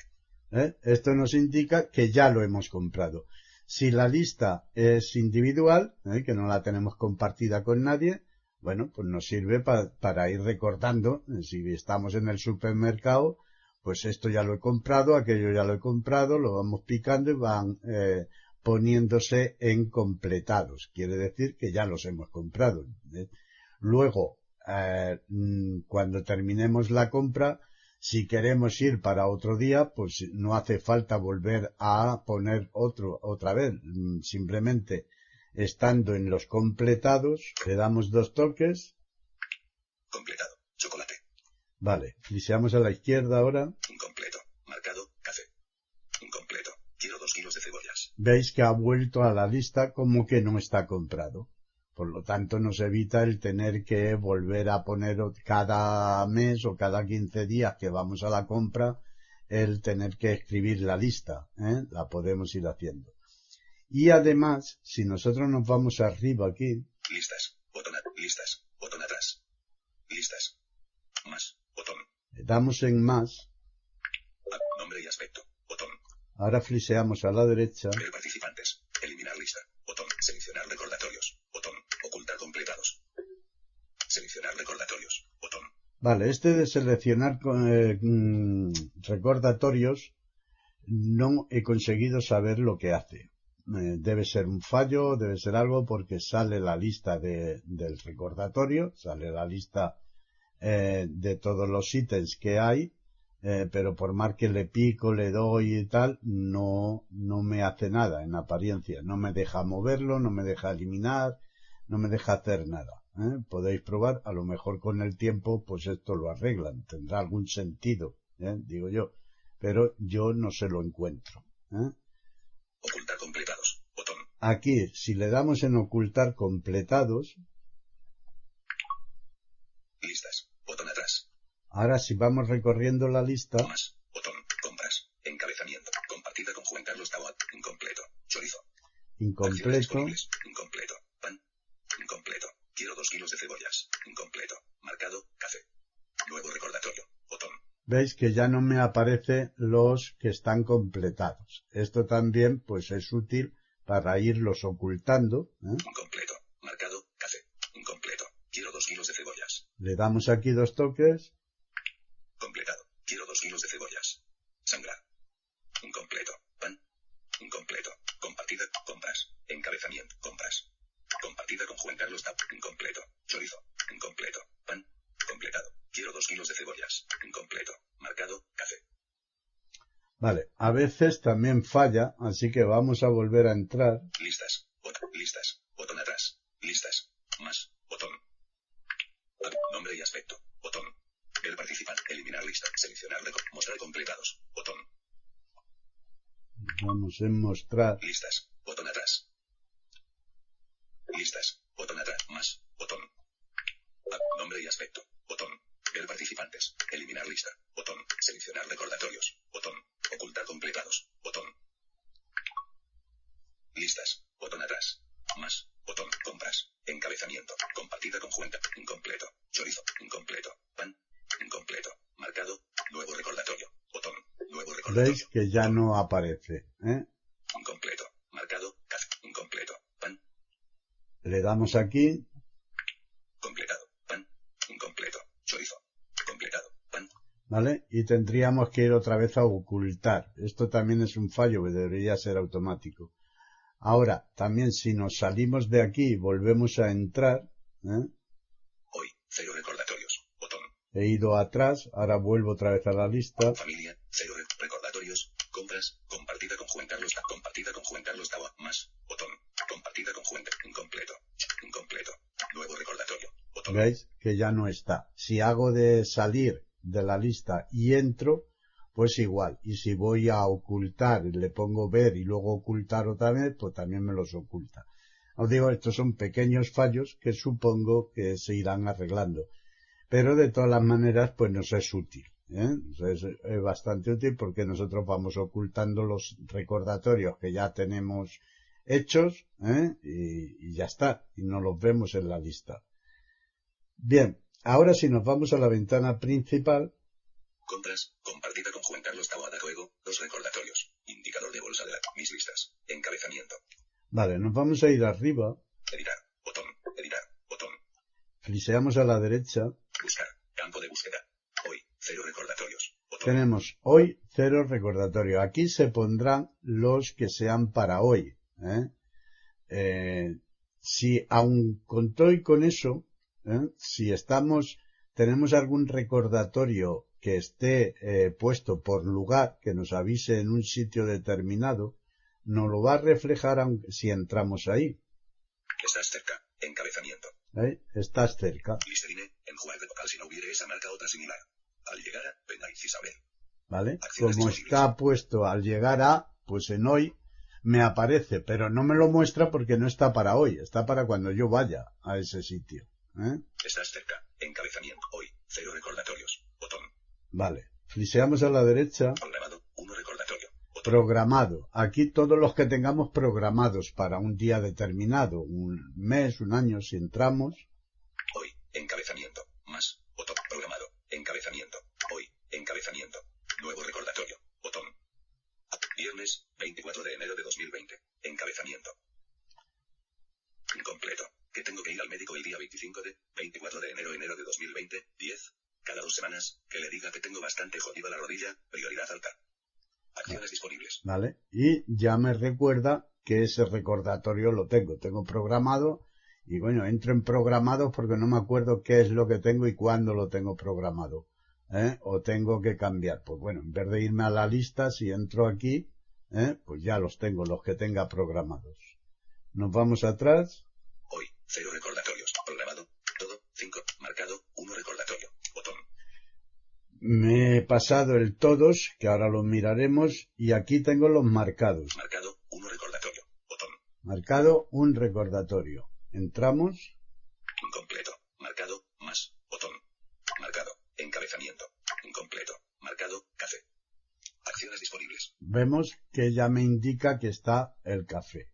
¿eh? Esto nos indica que ya lo hemos comprado. Si la lista es individual, ¿eh? que no la tenemos compartida con nadie, bueno, pues nos sirve pa- para ir recordando, eh, si estamos en el supermercado, pues esto ya lo he comprado, aquello ya lo he comprado, lo vamos picando y van eh, poniéndose en completados. Quiere decir que ya los hemos comprado. ¿eh? Luego, eh, mm, cuando terminemos la compra, si queremos ir para otro día, pues no hace falta volver a poner otro otra vez. Mm, Simplemente estando en los completados, le damos dos toques. Completado. Chocolate. Vale, fliseamos a la izquierda ahora. Incompleto. Marcado. Café. Incompleto. Quiero dos kilos de cebollas. Veis que ha vuelto a la lista como que no está comprado. Por lo tanto, nos evita el tener que volver a poner cada mes o cada 15 días que vamos a la compra el tener que escribir la lista. ¿eh? La podemos ir haciendo. Y además, si nosotros nos vamos arriba aquí, Listas. Botón. Listas. Botón atrás. Listas. Más. Botón. le damos en más, Nombre y aspecto. Botón. ahora fliseamos a la derecha, Ver participantes. Eliminar lista. Botón. Seleccionar recordatorios. Botón. Ocultar completados. Seleccionar recordatorios. Botón. Vale, este de seleccionar eh, mm, recordatorios no he conseguido saber lo que hace. Eh, debe ser un fallo, debe ser algo porque sale la lista de- del recordatorio, sale la lista eh, de todos los ítems que hay, eh, pero por más que le pico, le doy y tal, no, no me hace nada en apariencia. No me deja moverlo, no me deja eliminar, no me deja hacer nada. ¿eh? Podéis probar, a lo mejor con el tiempo, pues esto lo arreglan, tendrá algún sentido, ¿eh? digo yo, pero yo no se lo encuentro. Ocultar completados. Botón. Aquí, si le damos en ocultar completados, Listas. Botón atrás. Ahora si vamos recorriendo la lista, Más. Botón. Compras. Encabezamiento. Compartida con Juan Carlos Tawat. Incompleto. Chorizo. Incompleto. Incompleto. Pan. Incompleto. Quiero dos kilos de cebollas. Incompleto. Marcado. Café. Nuevo recordatorio. Botón. veis que ya no me aparece los que están completados. Esto también pues es útil para irlos ocultando. ¿eh? Incompleto. Marcado. Café. Incompleto. Quiero dos kilos de cebollas. Le damos aquí dos toques, Completado. Quiero dos kilos de cebollas. Sangrar. Incompleto. Pan. Incompleto. Compartida. Compras. Encabezamiento. Compras. Compartida con Juan Carlos Tap. Incompleto. Chorizo. Incompleto. Pan. Completado. Quiero dos kilos de cebollas. Incompleto. Marcado. Café. Vale, a veces también falla, así que vamos a volver a entrar. Listas. Botón. Listas. Botón atrás. Listas. Más. Botón. Nombre y aspecto. Botón. Ver participante. Eliminar lista. Seleccionar. Mostrar completados. Botón. Vamos en mostrar. Listas. que ya no aparece. ¿eh? Incompleto. Marcado. Task incompleto. Pan. Le damos aquí. Completado. Pan. Incompleto. Chorizo. Completado. Pan. ¿Vale? Y tendríamos que ir otra vez a ocultar. Esto también es un fallo debería ser automático. Ahora, también si nos salimos de aquí y volvemos a entrar. ¿eh? Hoy, cero recordatorios. Botón. He ido atrás, ahora vuelvo otra vez a la lista. ¿Veis? Que ya no está. Si hago de salir de la lista y entro, pues igual. Y si voy a ocultar le pongo ver y luego ocultar otra vez, pues también me los oculta. Os digo, estos son pequeños fallos que supongo que se irán arreglando. Pero de todas las maneras, pues nos es útil. ¿eh? Es, bastante útil porque nosotros vamos ocultando los recordatorios que ya tenemos hechos ¿eh? y ya está. Y no los vemos en la lista. Bien, ahora si nos vamos a la ventana principal, Compras. Compartida con Juan Carlos Tawa. Da juego. Dos recordatorios. Indicador de bolsa de la. Mis listas. Encabezamiento. vale, nos vamos a ir arriba, Editar. Botón. Editar. Botón. fliseamos a la derecha, Buscar. Campo de búsqueda. Hoy. Cero recordatorios. Botón. tenemos hoy cero recordatorio. Aquí se pondrán los que sean para hoy. ¿eh? Eh, si aun con todo y con eso, ¿eh? si estamos, tenemos algún recordatorio que esté eh, puesto por lugar, que nos avise en un sitio determinado, nos lo va a reflejar aunque, si entramos ahí. Estás cerca. Encabezamiento. ¿eh? Estás cerca, Listerine. Enjuague vocal si no hubiere esa marca otra similar. Al llegar a Isabel. ¿vale? Acciones Como está puesto al llegar a, pues en hoy me aparece, pero no me lo muestra porque no está para hoy, está para cuando yo vaya a ese sitio. ¿Eh? Estás cerca. Encabezamiento. Hoy. Cero recordatorios. Botón. Vale. Fliseamos a la derecha. Programado. Uno recordatorio. Botón. Programado. Aquí todos los que tengamos programados para un día determinado, un mes, un año, si entramos, Hoy. Encabezamiento. Más. Botón. Programado. Encabezamiento. Hoy. Encabezamiento. Nuevo recordatorio. Botón. Viernes, 24 de enero de 2020. Encabezamiento. Incompleto. Que tengo que ir al médico el día 25 de 24 de enero enero de 2020. 10. Cada dos semanas. Que le diga que tengo bastante jodida la rodilla. Prioridad alta. Acciones disponibles. ¿vale? Y ya me recuerda que ese recordatorio lo tengo, tengo programado y bueno, entro en programado porque no me acuerdo qué es lo que tengo y cuándo lo tengo programado. ¿eh? O tengo que cambiar. Pues bueno, en vez de irme a la lista, si entro aquí, ¿eh? pues ya los tengo, los que tenga programados. Nos vamos atrás. Cero recordatorios. Programado. Todo. 5. Marcado. 1 recordatorio. Botón. Me he pasado el todos, que ahora lo miraremos, y aquí tengo los marcados. Marcado. 1 recordatorio. Botón. Marcado un recordatorio. Entramos. Incompleto. Marcado. Más. Botón. Marcado. Encabezamiento. Incompleto. Marcado. Café. Acciones disponibles. Vemos que ya me indica que está el café.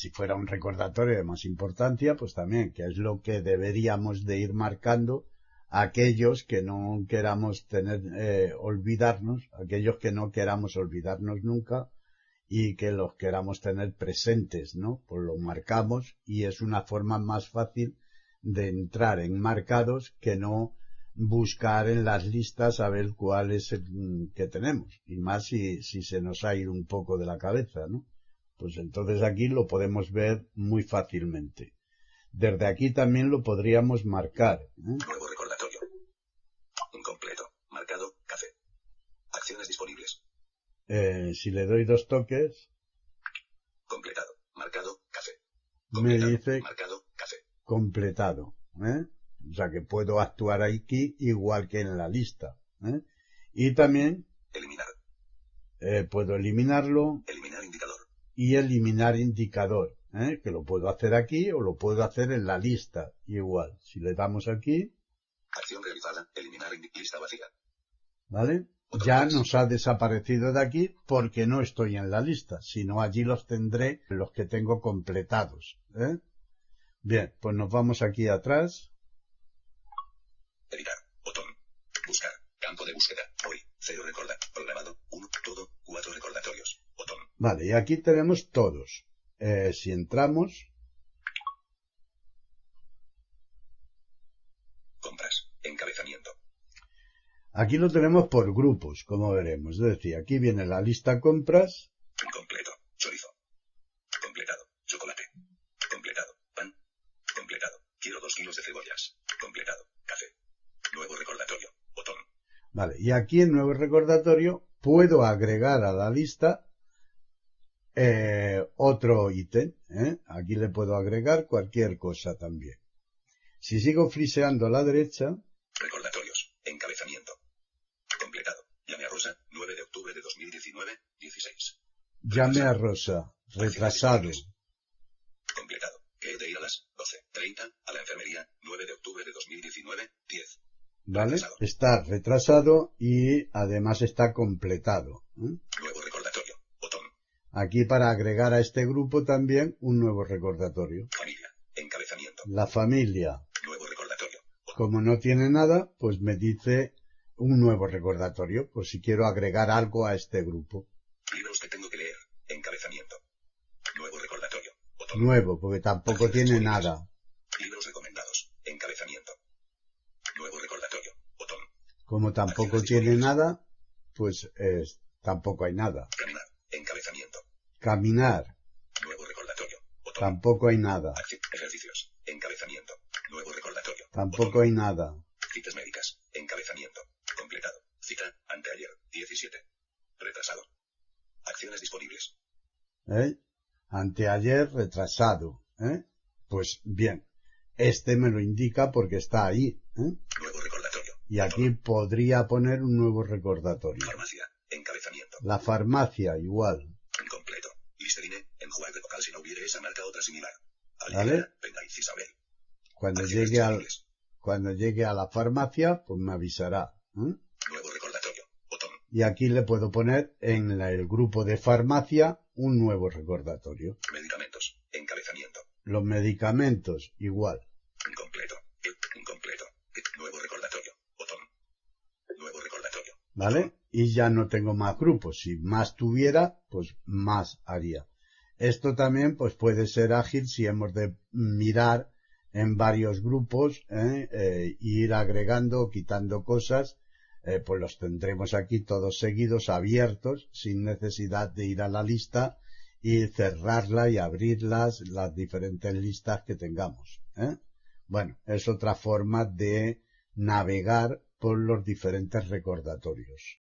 Si fuera un recordatorio de más importancia, pues también, que es lo que deberíamos de ir marcando aquellos que no queramos tener, eh, olvidarnos, aquellos que no queramos olvidarnos nunca y que los queramos tener presentes, ¿no? Pues lo marcamos y es una forma más fácil de entrar en marcados que no buscar en las listas a ver cuál es el mm, que tenemos. Y más si, si se nos ha ido un poco de la cabeza, ¿no? Pues entonces aquí lo podemos ver muy fácilmente. Desde aquí también lo podríamos marcar. ¿eh? Nuevo recordatorio. Incompleto. Marcado. Café. Acciones disponibles. Eh, si le doy dos toques, Completado. Marcado. Café. me Completado. dice Marcado. Café. completado. ¿eh? O sea que puedo actuar aquí igual que en la lista. ¿eh? Y también Eliminar. eh, puedo eliminarlo Eliminar. Y eliminar indicador, ¿eh? que lo puedo hacer aquí o lo puedo hacer en la lista igual. Si le damos aquí, Acción realizada. Eliminar lista vacía. ¿vale? Ya nos ha desaparecido de aquí porque no estoy en la lista, sino allí los tendré los que tengo completados. ¿eh? Bien, pues nos vamos aquí atrás. Editar. Botón. Buscar. Campo de búsqueda. Hoy. Cero recorda. Programado. Uno. Todo. Cuatro recordatorios. Botón. Vale, y aquí tenemos todos. Eh, si entramos, Compras. Encabezamiento. aquí lo tenemos por grupos, como veremos. Es decir, aquí viene la lista compras, Incompleto. Chorizo. Completado. Chocolate. Completado. Pan. Completado. Quiero dos kilos de cebollas. Completado. Café. Nuevo recordatorio. Botón. Vale, y aquí en nuevo recordatorio puedo agregar a la lista eh, otro ítem. ¿eh? Aquí le puedo agregar cualquier cosa también. Si sigo friseando a la derecha, Recordatorios. Encabezamiento. Completado. Llame a Rosa. 9 de octubre de 2019. 16. llame a Rosa, retrasado. Completado. Que he de ir a las 12.30 a la enfermería. 9 de octubre de 2019. 10. ¿Vale? Retrasado. Está retrasado y además está completado. ¿eh? Nuevo recordatorio. Botón. Aquí para agregar a este grupo también un nuevo recordatorio. Familia. Encabezamiento. La familia, Nuevo recordatorio. Botón. como no tiene nada, pues me dice un nuevo recordatorio, por si quiero agregar algo a este grupo. Libros que tengo que leer. Encabezamiento. Nuevo recordatorio. Botón. Nuevo, porque tampoco tiene nada. Libros recomendados. Encabezamiento. Nuevo recordatorio. Botón. Como tampoco tiene nada, pues es, tampoco hay nada. Caminar. Encabezamiento. Caminar, Nuevo recordatorio. Tampoco hay nada. Ejercicios. Encabezamiento. Nuevo recordatorio. Tampoco hay nada. Citas médicas. Encabezamiento. Completado. Cita. Anteayer. 17. Retrasado. Acciones disponibles. ¿eh? Anteayer retrasado, ¿eh? Pues bien, este me lo indica porque está ahí, ¿eh? Y aquí podría poner un nuevo recordatorio. Farmacia. Encabezamiento. La farmacia igual, Incompleto. Listerine. Enjuague vocal si no hubiere esa marca otra similar. ¿Vale? Penaiz Isabel. cuando Acciones llegue al, cuando llegue a la farmacia, pues me avisará. ¿eh? Nuevo recordatorio. Botón. Y aquí le puedo poner en la- el grupo de farmacia un nuevo recordatorio. Medicamentos. Encabezamiento. Los medicamentos igual. Incompleto. Incompleto. Nuevo recordatorio. Botón. Nuevo recordatorio. ¿Vale? Y ya no tengo más grupos. Si más tuviera, pues más haría. Esto también pues puede ser ágil si hemos de mirar en varios grupos, ¿eh? Eh, ir agregando o quitando cosas, eh, pues los tendremos aquí todos seguidos, abiertos, sin necesidad de ir a la lista y cerrarla y abrirlas, las diferentes listas que tengamos. ¿eh? Bueno, es otra forma de navegar por los diferentes recordatorios.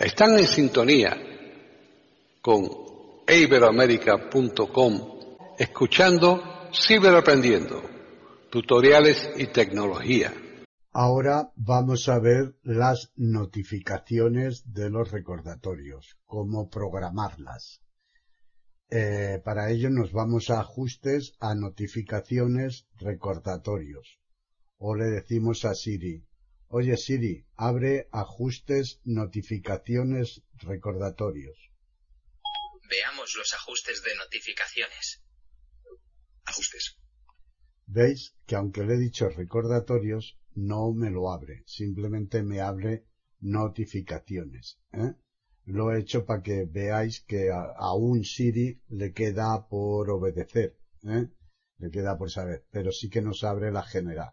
Están en sintonía con iberoamerica.com escuchando Ciberaprendiendo, tutoriales y tecnología. Ahora vamos a ver las notificaciones de los recordatorios, cómo programarlas. Eh, para ello nos vamos a ajustes a notificaciones recordatorios. O le decimos a Siri, oye Siri, abre ajustes notificaciones recordatorios. Veamos los ajustes de notificaciones. Ajustes. Veis que aunque le he dicho recordatorios, no me lo abre, simplemente me abre notificaciones. ¿eh? Lo he hecho para que veáis que a, un Siri le queda por obedecer, ¿eh? le queda por saber, pero sí que nos abre la general.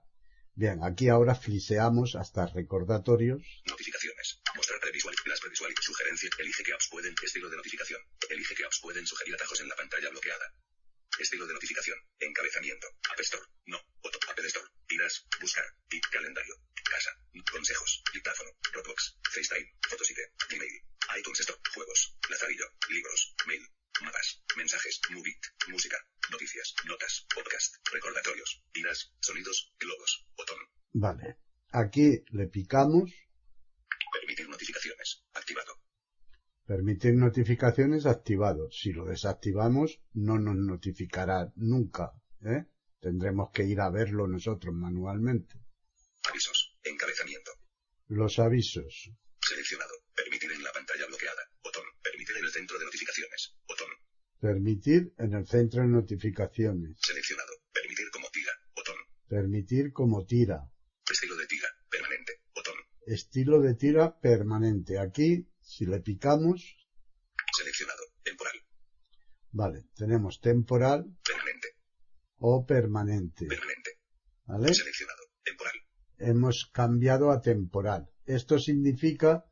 Bien, aquí ahora fliseamos hasta recordatorios. Notificaciones. Mostrar previsual. Las previsual. Sugerencia. Elige qué apps pueden. Estilo de notificación. Elige qué apps pueden sugerir atajos en la pantalla bloqueada. Estilo de notificación. Encabezamiento. App Store. No. Auto. Apple Store. Tiras. Buscar. Tip. Calendario. Casa. Consejos. Dictáfono. Dropbox. FaceTime. Fotosite. Gmail. iTunes Store. Juegos. Lazarillo. Libros. Mail. Mapas. Mensajes. Movit. Música. Noticias. Notas. Podcast. Recordatorios. Tiras. Sonidos. Globos. Botón. Vale. Aquí le picamos. Permitir notificaciones. Activado. Permitir notificaciones activado. Si lo desactivamos, no nos notificará nunca. ¿eh? Tendremos que ir a verlo nosotros manualmente. Avisos. Encabezamiento. Los avisos. Seleccionado. Permitir en la pantalla bloqueada. Botón. Permitir en el centro de notificaciones. Permitir en el centro de notificaciones. Seleccionado. Permitir como tira. Botón. Permitir como tira. Estilo de tira. Permanente. Botón. Estilo de tira permanente. Aquí, si le picamos. Seleccionado. Temporal. Vale, tenemos temporal. Permanente. O permanente. Permanente. ¿Vale? Seleccionado. Temporal. Hemos cambiado a temporal. Esto significa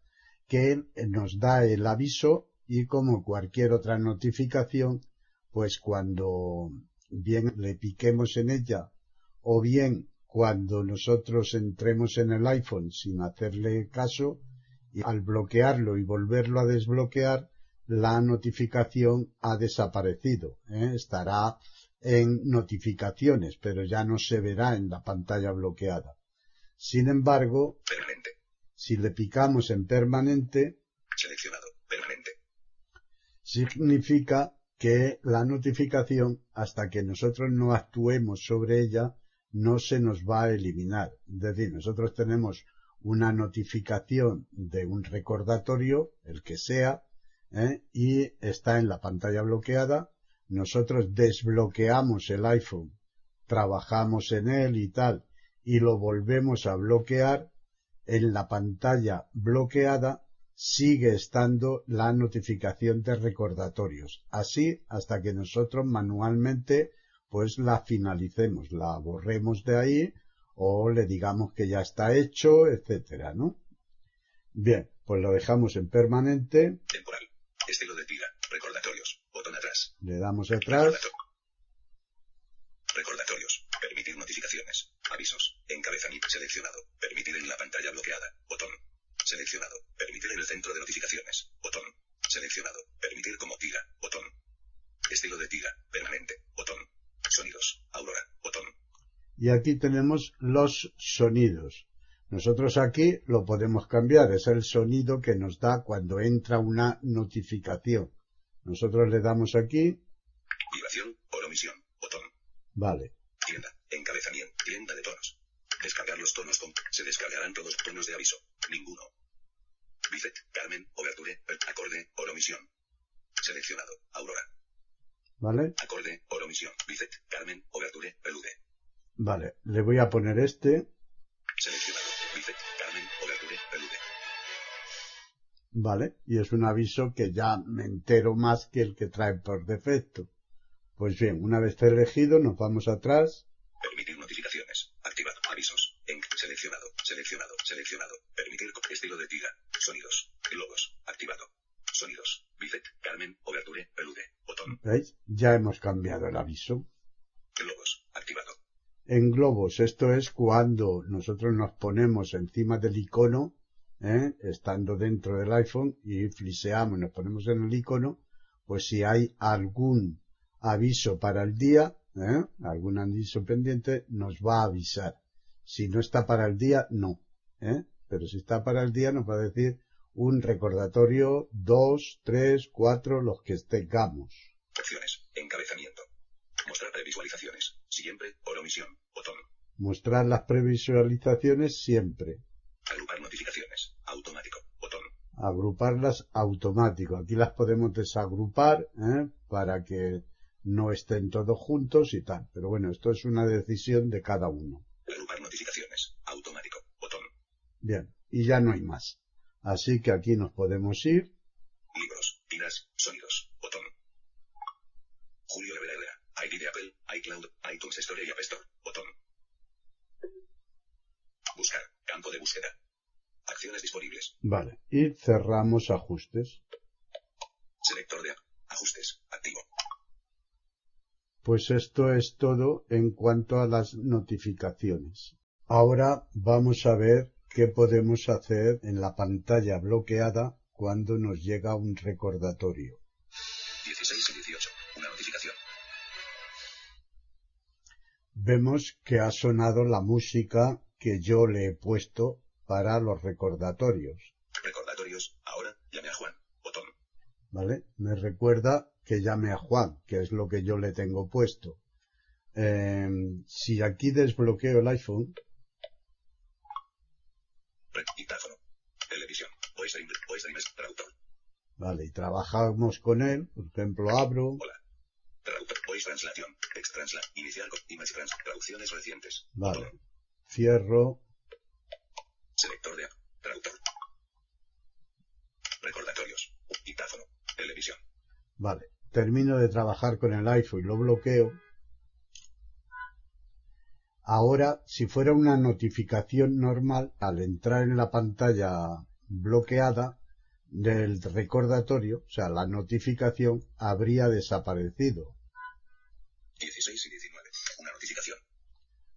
que nos da el aviso y como cualquier otra notificación, pues cuando bien le piquemos en ella o bien cuando nosotros entremos en el iPhone sin hacerle caso y al bloquearlo y volverlo a desbloquear, la notificación ha desaparecido. ¿eh? Estará en notificaciones, pero ya no se verá en la pantalla bloqueada. Sin embargo, Permanente. si le picamos en permanente, Seleccionado. Significa que la notificación, hasta que nosotros no actuemos sobre ella, no se nos va a eliminar. Es decir, nosotros tenemos una notificación de un recordatorio, el que sea, ¿eh? y está en la pantalla bloqueada. Nosotros desbloqueamos el iPhone, trabajamos en él y tal, y lo volvemos a bloquear. En la pantalla bloqueada sigue estando la notificación de recordatorios. Así hasta que nosotros manualmente pues la finalicemos, la borremos de ahí o le digamos que ya está hecho, etcétera, ¿no? Bien, pues lo dejamos en permanente, Temporal. Estilo de tira. Recordatorios. Botón atrás. le damos atrás, Recordato- Recordatorios. Permitir notificaciones. Avisos. Encabezamiento seleccionado. Permitir en la pantalla bloqueada. Botón. Seleccionado. Permitir en el centro de notificaciones. Botón. Seleccionado. Permitir como tira. Botón. Estilo de tira. Permanente. Botón. Sonidos. Aurora. Botón. y aquí tenemos los sonidos. Nosotros aquí lo podemos cambiar, es el sonido que nos da cuando entra una notificación. Nosotros le damos aquí, Vibración. Por omisión. Botón. vale, Tienda. Encabezamiento. Tienda de tonos. Descargar los tonos con. Se descargarán todos tonos de aviso. Ninguno. Bifet. Carmen. Oberture. per- Acorde. Por omisión. Seleccionado. Aurora. ¿vale? Acorde. Por omisión. Bifet. Carmen. Oberture. Pelude. Vale, le voy a poner este, Seleccionado. Bifet. Carmen. Oberture. Pelude. ¿vale? Y es un aviso que ya me entero más que el que trae por defecto. Pues bien, una vez elegido, nos vamos atrás, Permitir notificaciones. Activado. Avisos. En. Seleccionado. Seleccionado. Seleccionado. Permitir co- estilo de tira. Globos. Activado. Sonidos. Bifet. Carmen. Oberture. Pelude. Botón. ¿veis? Ya hemos cambiado el aviso. Globos. Activado. En globos, esto es cuando nosotros nos ponemos encima del icono ¿eh? estando dentro del iPhone y fliseamos, nos ponemos en el icono, pues si hay algún aviso para el día, ¿eh? algún aviso pendiente, nos va a avisar. Si no está para el día, no. ¿eh? Pero si está para el día, nos va a decir un recordatorio, dos, tres, cuatro, los que tengamos. Opciones. Encabezamiento. Mostrar previsualizaciones. Siempre. Por omisión. Botón. Mostrar las previsualizaciones siempre. Agrupar notificaciones. Automático. Botón. Agruparlas automático. Aquí las podemos desagrupar ¿eh? para que no estén todos juntos y tal. Pero bueno, esto es una decisión de cada uno. Agrupar notificaciones. Automático. Botón. Bien, y ya no hay más. Así que aquí nos podemos ir. Libros. Tiras. Sonidos. Botón. Julio Rivera Herrera. ID de Apple. iCloud. iTunes Store y App Store. Botón. Buscar. Campo de búsqueda. Acciones disponibles. Vale, y cerramos ajustes. Selector de app. Ajustes. Activo. Pues esto es todo en cuanto a las notificaciones. Ahora vamos a ver qué podemos hacer en la pantalla bloqueada cuando nos llega un recordatorio. 16 y 18. Una notificación. Vemos que ha sonado la música que yo le he puesto para los recordatorios. Recordatorios. Ahora. Llame a Juan. Botón. ¿Vale? Me recuerda que llame a Juan, que es lo que yo le tengo puesto. Eh, si aquí desbloqueo el iPhone, Red. Dictáfono. Televisión. Voice Dream. Voice Dream. Traductor. Vale, y trabajamos con él, por ejemplo, abro, Hola. Voice Translación. Text Transla. Con- Image Trans. Traducciones recientes. vale, Botón. cierro, Selector de. Traductor. Recordatorios. Dictáfono. Televisión. vale, termino de trabajar con el iPhone y lo bloqueo. Ahora, si fuera una notificación normal, al entrar en la pantalla bloqueada del recordatorio, o sea, la notificación habría desaparecido. 16 y 19. Una notificación.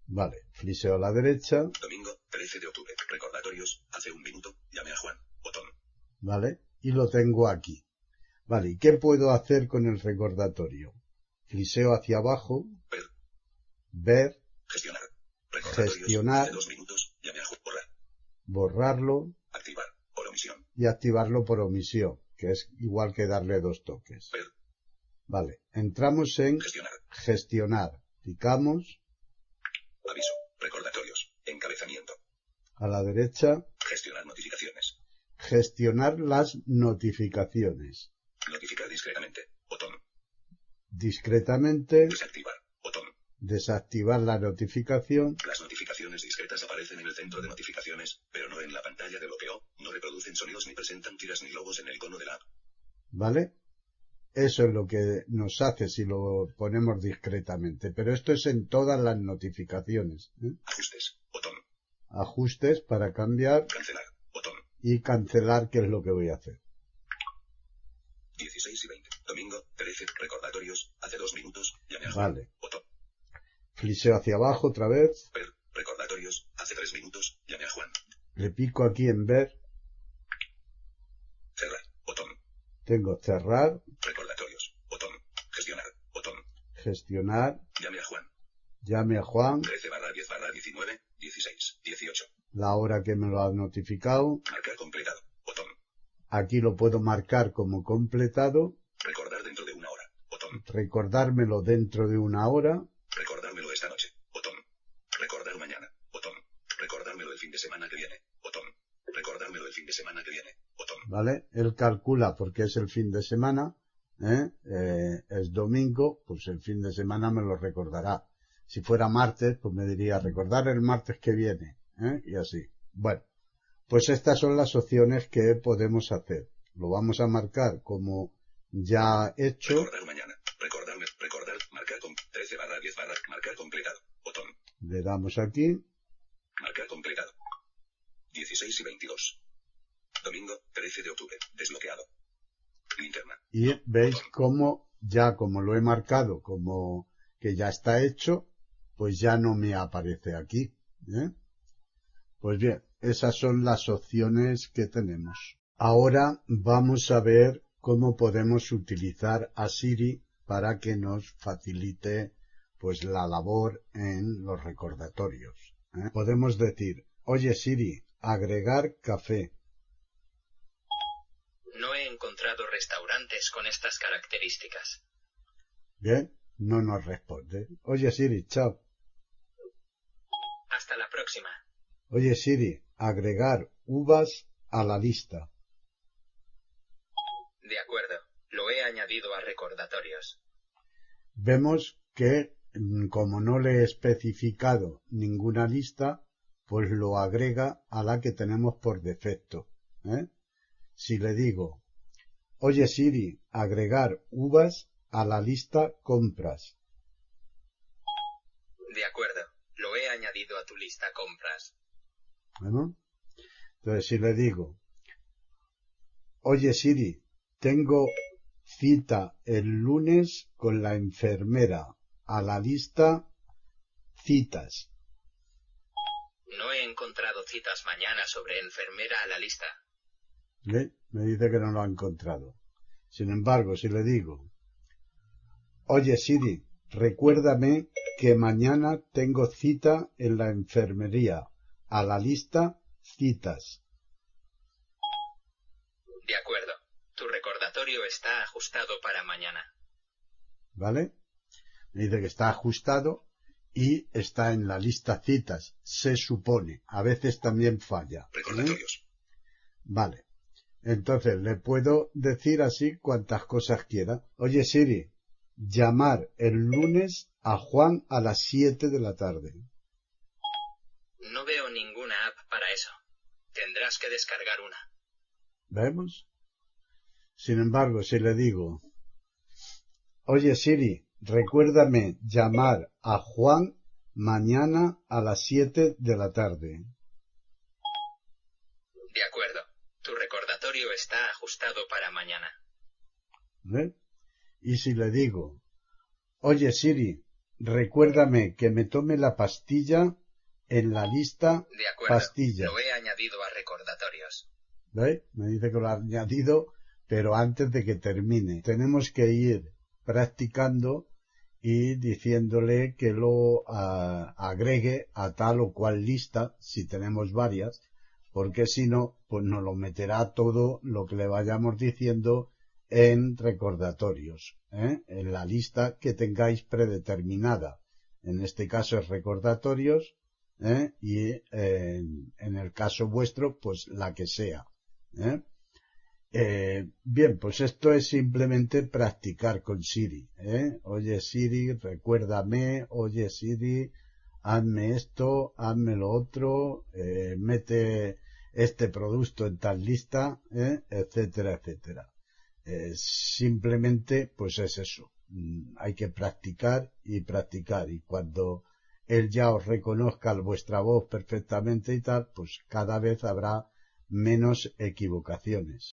Vale, fliseo a la derecha, Domingo, 13 de octubre. Recordatorios. Hace un minuto. Llame a Juan. Botón. ¿vale? Y lo tengo aquí. Vale, ¿y qué puedo hacer con el recordatorio? Fliseo hacia abajo, Ver. ver, Gestionar. Gestionar. Dos minutos. Llame a Juan. Borrar. borrarlo Activar. Y activarlo por omisión, que es igual que darle dos toques. Vale, entramos en Gestionar. gestionar, picamos Aviso. Recordatorios. Encabezamiento. a la derecha, Gestionar notificaciones. gestionar las notificaciones. Notificar discretamente. Botón. Discretamente, Desactivar. Botón. desactivar la notificación, Las notificaciones discretas aparecen en el centro de notificaciones, pero no en la pantalla de bloqueo, no reproducen sonidos ni presentan tiras ni logos en el icono de la app. ¿Vale? Eso es lo que nos hace si lo ponemos discretamente, pero esto es en todas las notificaciones. ¿eh? Ajustes. Botón. Ajustes para cambiar Cancelar. Botón. y cancelar, que es lo que voy a hacer. 16 y 20. Domingo, 13. Recordatorios. Hace dos minutos. Llame a Juan. Vale. Botón. Fliseo hacia abajo otra vez, Ver. Recordatorios. Hace tres minutos. Llame a Juan. le pico aquí en ver, Cerrar. Botón. Tengo cerrar, Recordatorios. Botón. Gestionar. Botón. gestionar, Llame a Juan. llame a Juan, 13 barra 10 barra 19. 16. 18. la hora que me lo ha notificado, Marcar completado. Botón. aquí lo puedo marcar como completado, Recordar dentro de una hora. Botón. recordármelo dentro de una hora, Recordármelo esta noche. Botón. Recordar mañana. Botón. Recordármelo el fin de semana que viene. Botón. Recordármelo el fin de semana que viene. Botón. ¿Vale? Él calcula porque es el fin de semana, ¿eh? Eh, es domingo, pues el fin de semana me lo recordará. Si fuera martes, pues me diría recordar el martes que viene, ¿eh? Y así. Bueno, pues estas son las opciones que podemos hacer. Lo vamos a marcar como ya hecho. Recordar mañana. Recordarme. Recordar. Marcar con 13 barra 10 barra. Marcar completado. Botón. Le damos aquí. Marcar completado. 16 y 22. Domingo, 13 de octubre. Desbloqueado. Linterna. Y veis cómo ya como lo he marcado como que ya está hecho, pues ya no me aparece aquí. ¿eh? Pues bien, esas son las opciones que tenemos. Ahora vamos a ver cómo podemos utilizar a Siri para que nos facilite pues la labor en los recordatorios. ¿eh? Podemos decir, oye Siri, agregar café. Encontrado restaurantes con estas características. Bien, no nos responde. Oye Siri, chao. Hasta la próxima. Oye Siri, agregar uvas a la lista. De acuerdo, lo he añadido a recordatorios. Vemos que mm, como no le he especificado ninguna lista, pues lo agrega a la que tenemos por defecto. ¿eh? Si le digo, oye Siri, agregar uvas a la lista compras. De acuerdo, lo he añadido a tu lista compras. Bueno, entonces si le digo, oye Siri, tengo cita el lunes con la enfermera a la lista citas. No he encontrado citas mañana sobre enfermera a la lista. ¿Ve? Me dice que no lo ha encontrado. Sin embargo, si le digo, oye Siri, recuérdame que mañana tengo cita en la enfermería a la lista citas. De acuerdo. Tu recordatorio está ajustado para mañana. ¿Vale? Me dice que está ajustado y está en la lista citas. Se supone. A veces también falla. Recordatorios. Vale. Entonces le puedo decir así cuantas cosas quiera. Oye Siri, llamar el lunes a Juan a las 7 de la tarde. No veo ninguna app para eso. Tendrás que descargar una. ¿Vemos? Sin embargo, si le digo, oye Siri, recuérdame llamar a Juan mañana a las 7 de la tarde. De acuerdo. Tu recordatorio está ajustado para mañana. ¿Ve? Y si le digo, oye Siri, recuérdame que me tome la pastilla en la lista De acuerdo. pastilla. Lo he añadido a recordatorios. ¿Ve? Me dice que lo ha añadido, pero antes de que termine. Tenemos que ir practicando y diciéndole que lo ah, agregue a tal o cual lista, si tenemos varias, porque si no, pues nos lo meterá todo lo que le vayamos diciendo en recordatorios, ¿eh? en la lista que tengáis predeterminada. En este caso es recordatorios ¿eh? y eh, en el caso vuestro, pues la que sea. ¿eh? Eh, bien, pues esto es simplemente practicar con Siri. Oye Siri, recuérdame, oye Siri, hazme esto, hazme lo otro, mete este producto en tal lista, ¿eh? etcétera, etcétera. Eh, simplemente, pues es eso. Mm, Hay que practicar y practicar. Y cuando él ya os reconozca vuestra voz perfectamente y tal, pues cada vez habrá menos equivocaciones.